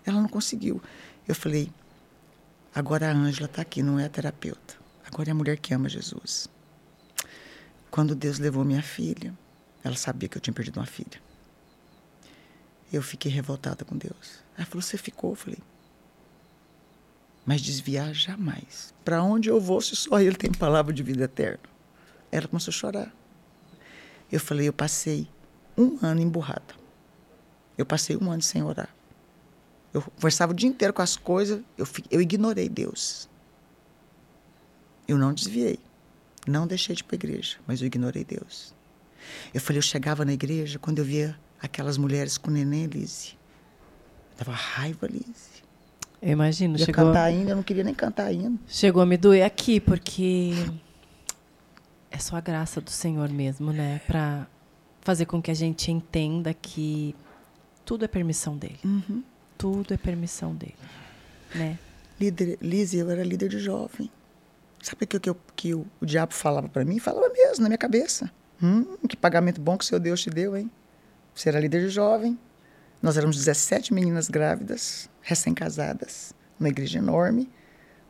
Ela não conseguiu. Eu falei, agora a Ângela está aqui, não é a terapeuta. Agora é a mulher que ama Jesus. Quando Deus levou minha filha, ela sabia que eu tinha perdido uma filha. Eu fiquei revoltada com Deus. Ela falou: Você ficou? Eu falei: Mas desviar jamais. Para onde eu vou se só Ele tem palavra de vida eterna? Ela começou a chorar. Eu falei: Eu passei um ano emburrada. Eu passei um ano sem orar. Eu conversava o dia inteiro com as coisas, eu, eu ignorei Deus. Eu não desviei. Não deixei de ir para a igreja, mas eu ignorei Deus. Eu falei, eu chegava na igreja, quando eu via aquelas mulheres com neném, Lise, eu dava raiva, Lise. Eu imagino. Eu chegou... cantar ainda, eu não queria nem cantar ainda. Chegou a me doer aqui, porque é só a graça do Senhor mesmo, né? Para fazer com que a gente entenda que tudo é permissão dele. Uhum. Tudo é permissão dele, né? Líder, Lise, eu era líder de jovem. Sabe o que, que, que o, o diabo falava para mim? Falava mesmo, na minha cabeça. Hum, que pagamento bom que o seu Deus te deu, hein? Você era líder de jovem. Nós éramos 17 meninas grávidas, recém-casadas, uma igreja enorme.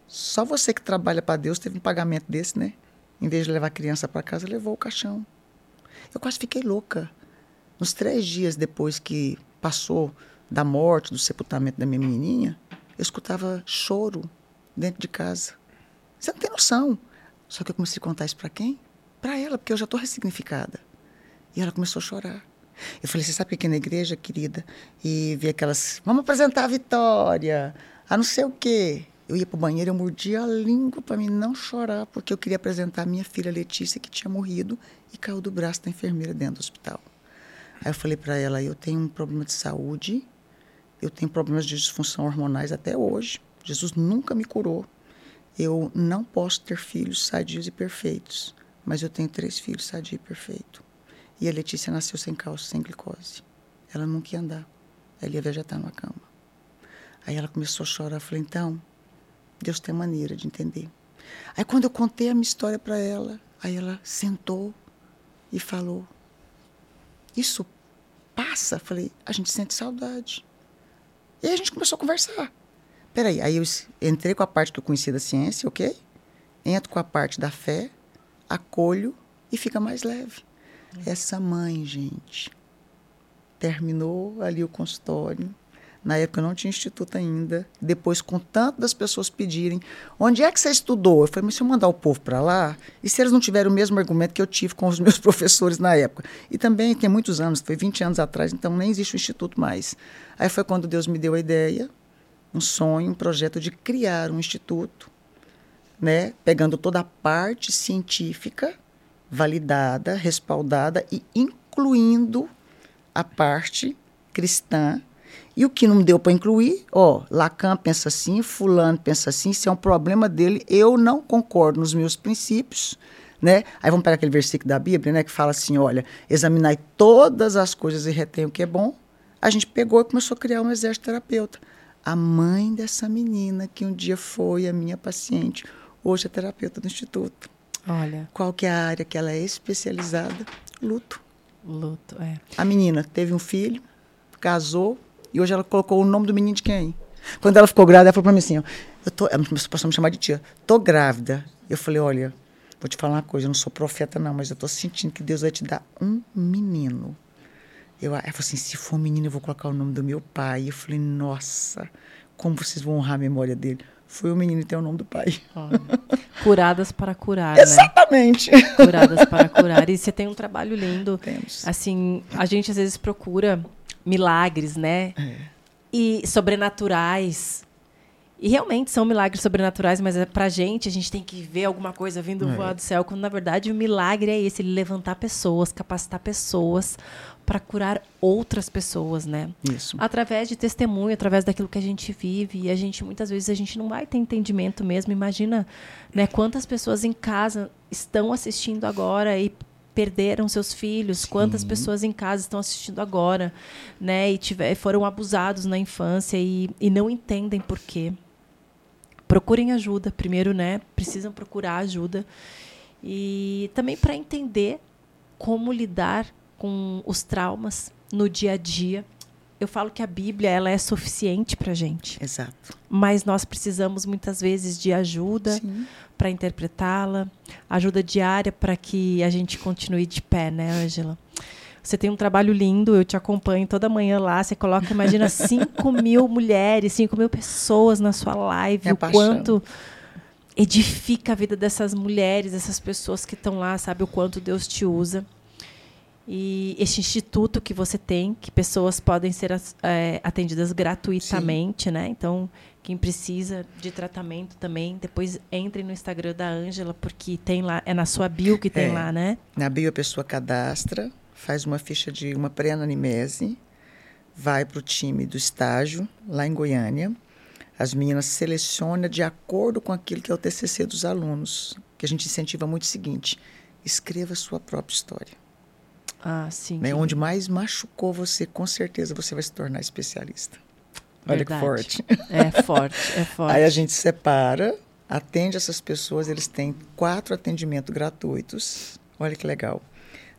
Só você que trabalha para Deus teve um pagamento desse, né? Em vez de levar a criança para casa, levou o caixão. Eu quase fiquei louca. Nos três dias depois que passou da morte, do sepultamento da minha menininha, eu escutava choro dentro de casa. Você não tem noção. Só que eu comecei a contar isso para quem? Para ela, porque eu já estou ressignificada. E ela começou a chorar. Eu falei, você sabe que aqui na igreja, querida, e vi aquelas, vamos apresentar a Vitória, a não sei o quê. Eu ia para o banheiro, eu mordia a língua para mim não chorar, porque eu queria apresentar a minha filha Letícia, que tinha morrido e caiu do braço da enfermeira dentro do hospital. Aí eu falei para ela, eu tenho um problema de saúde, eu tenho problemas de disfunção hormonais até hoje. Jesus nunca me curou. Eu não posso ter filhos sadios e perfeitos, mas eu tenho três filhos sadios e perfeitos. E a Letícia nasceu sem cálcio, sem glicose. Ela nunca ia andar. Ela ia vegetar numa cama. Aí ela começou a chorar. Eu falei, então, Deus tem maneira de entender. Aí quando eu contei a minha história para ela, aí ela sentou e falou: Isso passa? Falei, a gente sente saudade. E aí a gente começou a conversar. Peraí, aí eu entrei com a parte que eu conhecia da ciência, ok? Entro com a parte da fé, acolho e fica mais leve. Essa mãe, gente, terminou ali o consultório. Na época eu não tinha instituto ainda. Depois, com tanto das pessoas pedirem, onde é que você estudou? Eu falei, mas se eu mandar o povo para lá, e se eles não tiverem o mesmo argumento que eu tive com os meus professores na época? E também tem muitos anos, foi 20 anos atrás, então nem existe o instituto mais. Aí foi quando Deus me deu a ideia, um sonho, um projeto de criar um instituto, né, pegando toda a parte científica validada, respaldada e incluindo a parte cristã. E o que não deu para incluir, ó, Lacan pensa assim, fulano pensa assim, isso é um problema dele, eu não concordo nos meus princípios, né? Aí vamos pegar aquele versículo da Bíblia, né, que fala assim, olha, examinai todas as coisas e retém o que é bom. A gente pegou e começou a criar um exército terapeuta a mãe dessa menina que um dia foi a minha paciente, hoje é terapeuta do instituto. Olha. Qual que é a área que ela é especializada? Luto. Luto, é. A menina teve um filho, casou e hoje ela colocou o nome do menino de quem? Quando ela ficou grávida, ela falou para mim assim, ó, eu tô, ela passou a me chamar de tia, tô grávida. Eu falei, olha, vou te falar uma coisa, eu não sou profeta não, mas eu tô sentindo que Deus vai te dar um menino. Eu, ela falou assim: se for um menino, eu vou colocar o nome do meu pai. Eu falei: nossa, como vocês vão honrar a memória dele? Foi o menino e tem o nome do pai. Curadas para curar. Né? Exatamente. Né? Curadas para curar. E você tem um trabalho lindo. Temos. Assim, a gente às vezes procura milagres, né? É. E sobrenaturais. E realmente são milagres sobrenaturais, mas é pra gente, a gente tem que ver alguma coisa vindo é. voar do céu, quando na verdade o milagre é esse, ele levantar pessoas, capacitar pessoas para curar outras pessoas, né? Isso. Através de testemunho, através daquilo que a gente vive, e a gente muitas vezes a gente não vai ter entendimento mesmo. Imagina, né, quantas pessoas em casa estão assistindo agora e perderam seus filhos, Sim. quantas pessoas em casa estão assistindo agora, né, e tiver, foram abusados na infância e, e não entendem por quê procurem ajuda. Primeiro, né? Precisam procurar ajuda. E também para entender como lidar com os traumas no dia a dia. Eu falo que a Bíblia ela é suficiente para gente, Exato. mas nós precisamos muitas vezes de ajuda para interpretá-la, ajuda diária para que a gente continue de pé, né, Ângela? Você tem um trabalho lindo, eu te acompanho toda manhã lá. Você coloca, imagina, 5 mil mulheres, 5 mil pessoas na sua live. Minha o paixão. quanto edifica a vida dessas mulheres, dessas pessoas que estão lá, sabe o quanto Deus te usa. E este instituto que você tem, que pessoas podem ser eh, atendidas gratuitamente, né? Então, quem precisa de tratamento também, depois entre no Instagram da Ângela, porque tem lá, é na sua bio que tem É. lá, né? Na bio a pessoa cadastra, faz uma ficha de uma pré-anamnese, vai para o time do estágio, lá em Goiânia. As meninas selecionam de acordo com aquilo que é o TCC dos alunos, que a gente incentiva muito o seguinte, escreva a sua própria história. Ah, sim. Né? que- Onde mais machucou você, com certeza você vai se tornar especialista. Olha que Verdade. forte. É forte, é forte. Aí a gente separa, atende essas pessoas, eles têm quatro atendimentos gratuitos. Olha que legal.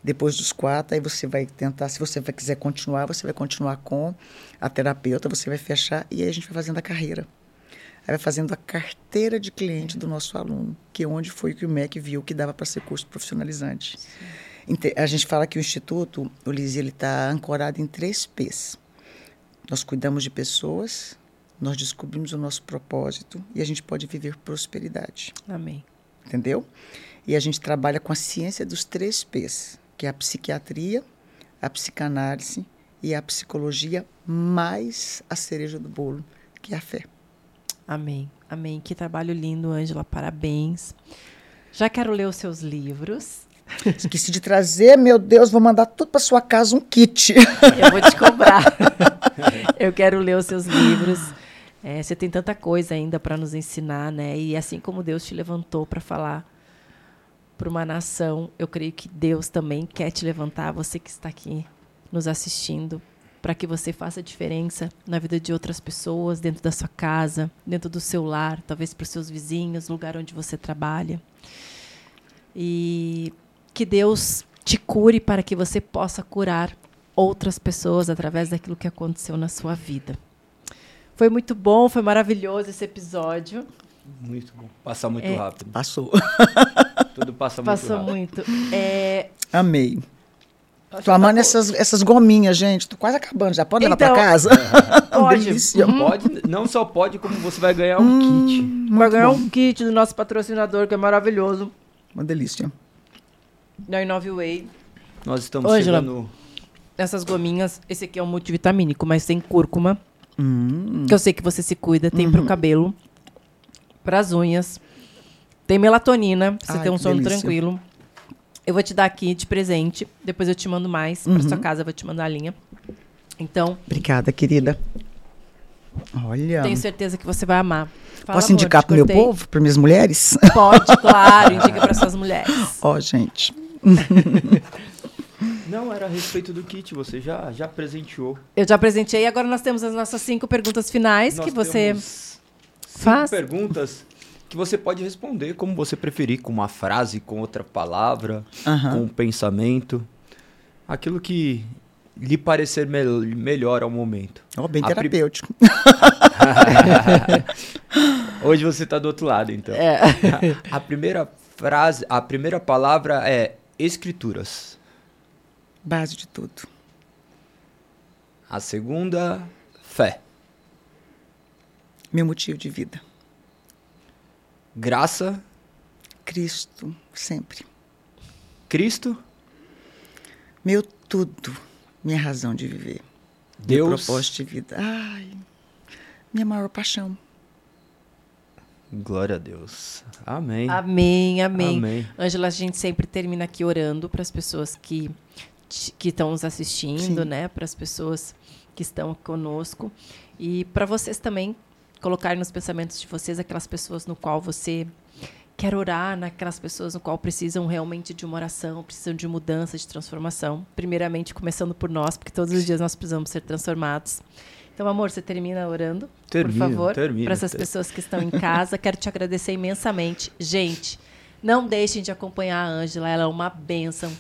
Depois dos quatro, aí você vai tentar, se você quiser continuar, você vai continuar com a terapeuta, você vai fechar e aí a gente vai fazendo a carreira. Aí vai fazendo a carteira de cliente do nosso aluno, que é onde foi que o MEC viu que dava para ser curso profissionalizante. Inte- A gente fala que o Instituto, o Lisi, ele está ancorado em três P's. Nós cuidamos de pessoas, nós descobrimos o nosso propósito e a gente pode viver prosperidade, Amém. entendeu? E a gente trabalha com a ciência dos três P's, que é a psiquiatria, a psicanálise e a psicologia, mais a cereja do bolo, que é a fé. Amém. Amém. Que trabalho lindo, Ângela. Parabéns. Já quero ler os seus livros. Esqueci de trazer, meu Deus, vou mandar tudo para sua casa um kit. Eu vou te cobrar. Eu quero ler os seus livros. É, você tem tanta coisa ainda para nos ensinar, né? E assim como Deus te levantou para falar para uma nação, eu creio que Deus também quer te levantar, você que está aqui nos assistindo, para que você faça diferença na vida de outras pessoas, dentro da sua casa, dentro do seu lar, talvez para os seus vizinhos, lugar onde você trabalha. E que Deus te cure para que você possa curar outras pessoas através daquilo que aconteceu na sua vida. Foi muito bom, foi maravilhoso esse episódio. Muito bom. Passa muito É. rápido. Passou. Tudo passa muito Passou rápido. muito. É, Amei. acho Tô amando tá essas, essas gominhas, gente. Tô quase acabando. Já pode levar Então, para casa? Pode. Delícia. Pode, não só pode, como você vai ganhar um kit. bom. Vai ganhar um kit do nosso patrocinador, que é maravilhoso. Uma delícia. Da Inove Way. Nós estamos Ângela. chegando. Essas gominhas, esse aqui é um multivitamínico, mas tem cúrcuma. Hum. Que eu sei que você se cuida. Tem pro cabelo, pras unhas. Tem melatonina, pra você Ai, ter um sono delícia. tranquilo. Eu vou te dar aqui de presente. Depois eu te mando mais. Pra sua casa, eu vou te mandar a linha. Então, Obrigada, querida. Olha. tenho certeza que você vai amar. Fala, Posso indicar te pro meu povo, para minhas mulheres? Pode, claro. Indica para suas mulheres. Ó, gente. Não, era a respeito do kit, você já, já presenteou. Eu já apresentei. Agora nós temos as nossas cinco perguntas finais Nós que você temos cinco faz. perguntas que você pode responder como você preferir, com uma frase, com outra palavra, com um pensamento. Aquilo que lhe parecer mel- melhor ao momento. Ó, bem A pri- terapêutico. Hoje você está do outro lado, então. É. A primeira frase, a primeira palavra é escrituras. Base de tudo. A segunda, fé. Meu motivo de vida. Graça, Cristo, sempre. Cristo, Meu tudo. Minha razão de viver. Meu Deus, propósito de vida. Ai, minha maior paixão. Glória a Deus. Amém. Amém, amém. Ângela, a gente sempre termina aqui orando para as pessoas que que estão nos assistindo, Sim. né? Para as pessoas que estão conosco e para vocês também colocarem nos pensamentos de vocês aquelas pessoas no qual você quer orar, naquelas pessoas no qual precisam realmente de uma oração, precisam de mudança, de transformação. Primeiramente começando por nós, porque todos os dias nós precisamos ser transformados. Então, amor, você termina orando, Termino, por favor, para essas termino. pessoas que estão em casa. Quero te agradecer imensamente. Gente, não deixem de acompanhar a Ângela, ela é uma bênção.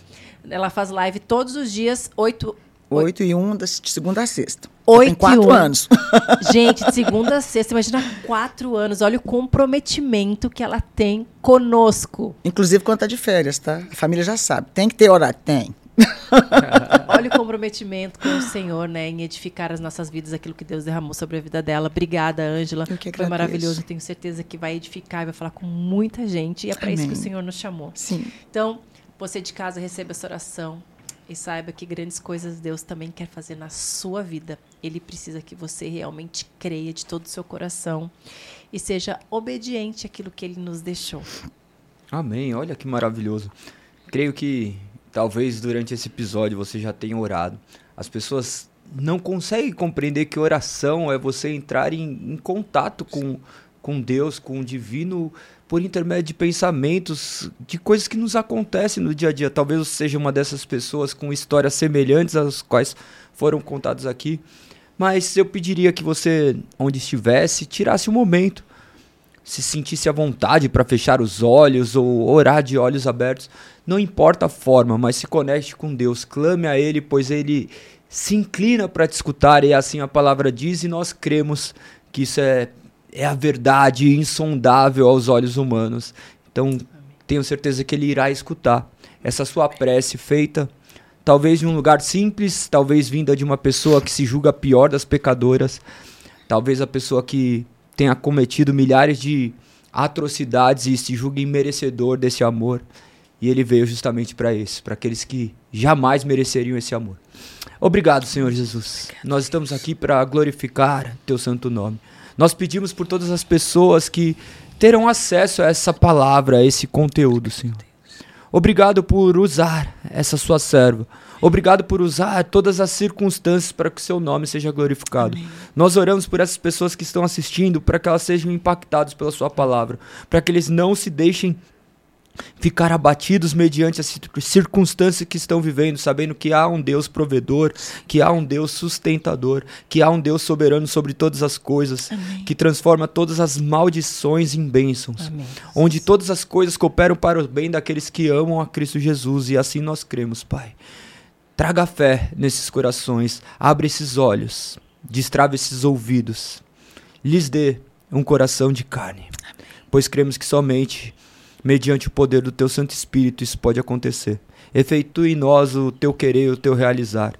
Ela faz live todos os dias, 8, 8 e 1 de segunda a sexta. Oito Tem e quatro um. anos. Gente, de segunda a sexta, imagina quatro anos. Olha o comprometimento que ela tem conosco. Inclusive quando tá de férias, tá? A família já sabe. Tem que ter horário? Tem. Olha o comprometimento com o Senhor, né? Em edificar as nossas vidas, aquilo que Deus derramou sobre a vida dela. Obrigada, Ângela. Foi maravilhoso. Tenho certeza que vai edificar e vai falar com muita gente. E é para isso que o. Senhor nos chamou. Sim. Então, você de casa receba essa oração e saiba que grandes coisas Deus também quer fazer na sua vida. Ele precisa que você realmente creia de todo o seu coração e seja obediente àquilo que ele nos deixou. Amém. Olha que maravilhoso. Creio que talvez durante esse episódio você já tenha orado. As pessoas não conseguem compreender que oração é você entrar em, em contato com, com Deus, com o divino, por intermédio de pensamentos, de coisas que nos acontecem no dia a dia. Talvez você seja uma dessas pessoas com histórias semelhantes às quais foram contadas aqui. Mas eu pediria que você, onde estivesse, tirasse um momento se sentisse à vontade para fechar os olhos ou orar de olhos abertos, não importa a forma, mas se conecte com Deus, clame a Ele, pois Ele se inclina para te escutar, e assim a palavra diz, e nós cremos que isso é, é a verdade insondável aos olhos humanos. Então, tenho certeza que Ele irá escutar essa sua prece feita. Talvez de um lugar simples, talvez vinda de uma pessoa que se julga pior das pecadoras, talvez a pessoa que tenha cometido milhares de atrocidades e se julga imerecedor desse amor. E ele veio justamente para isso, para aqueles que jamais mereceriam esse amor. Obrigado, Senhor Jesus. Nós estamos aqui para glorificar teu santo nome. Nós pedimos por todas as pessoas que terão acesso a essa palavra, a esse conteúdo, Senhor. Obrigado por usar essa sua serva. Obrigado por usar todas as circunstâncias para que o seu nome seja glorificado. Nós oramos por essas pessoas que estão assistindo, para que elas sejam impactadas pela sua palavra, para que eles não se deixem ficar abatidos mediante as cir- circunstâncias que estão vivendo, sabendo que há um Deus provedor, que há um Deus sustentador, que há um Deus soberano sobre todas as coisas, que transforma todas as maldições em bênçãos Amém. onde todas as coisas cooperam para o bem daqueles que amam a Cristo Jesus, e assim nós cremos, Pai. Traga fé nesses corações, abre esses olhos, destrave esses ouvidos, lhes dê um coração de carne, pois cremos que somente mediante o poder do Teu Santo Espírito isso pode acontecer. Efeitue em nós o Teu querer e o Teu realizar,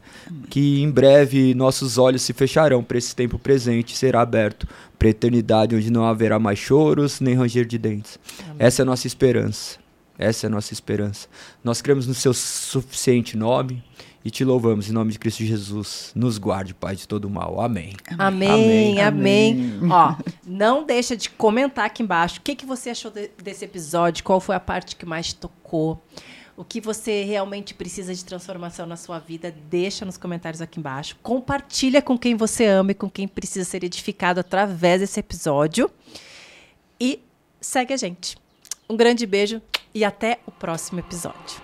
que em breve nossos olhos se fecharão para esse tempo presente e será aberto para a eternidade, onde não haverá mais choros nem ranger de dentes. Essa é a nossa esperança. Essa é a nossa esperança. Nós cremos no seu suficiente nome e te louvamos em nome de Cristo Jesus. Nos guarde, Pai, de todo mal. Amém. Amém, amém. Amém. Ó, não deixa de comentar aqui embaixo o que, que você achou de- desse episódio, qual foi a parte que mais tocou, o que você realmente precisa de transformação na sua vida, deixa nos comentários aqui embaixo. Compartilha com quem você ama e com quem precisa ser edificado através desse episódio. E segue a gente. Um grande beijo e até o próximo episódio.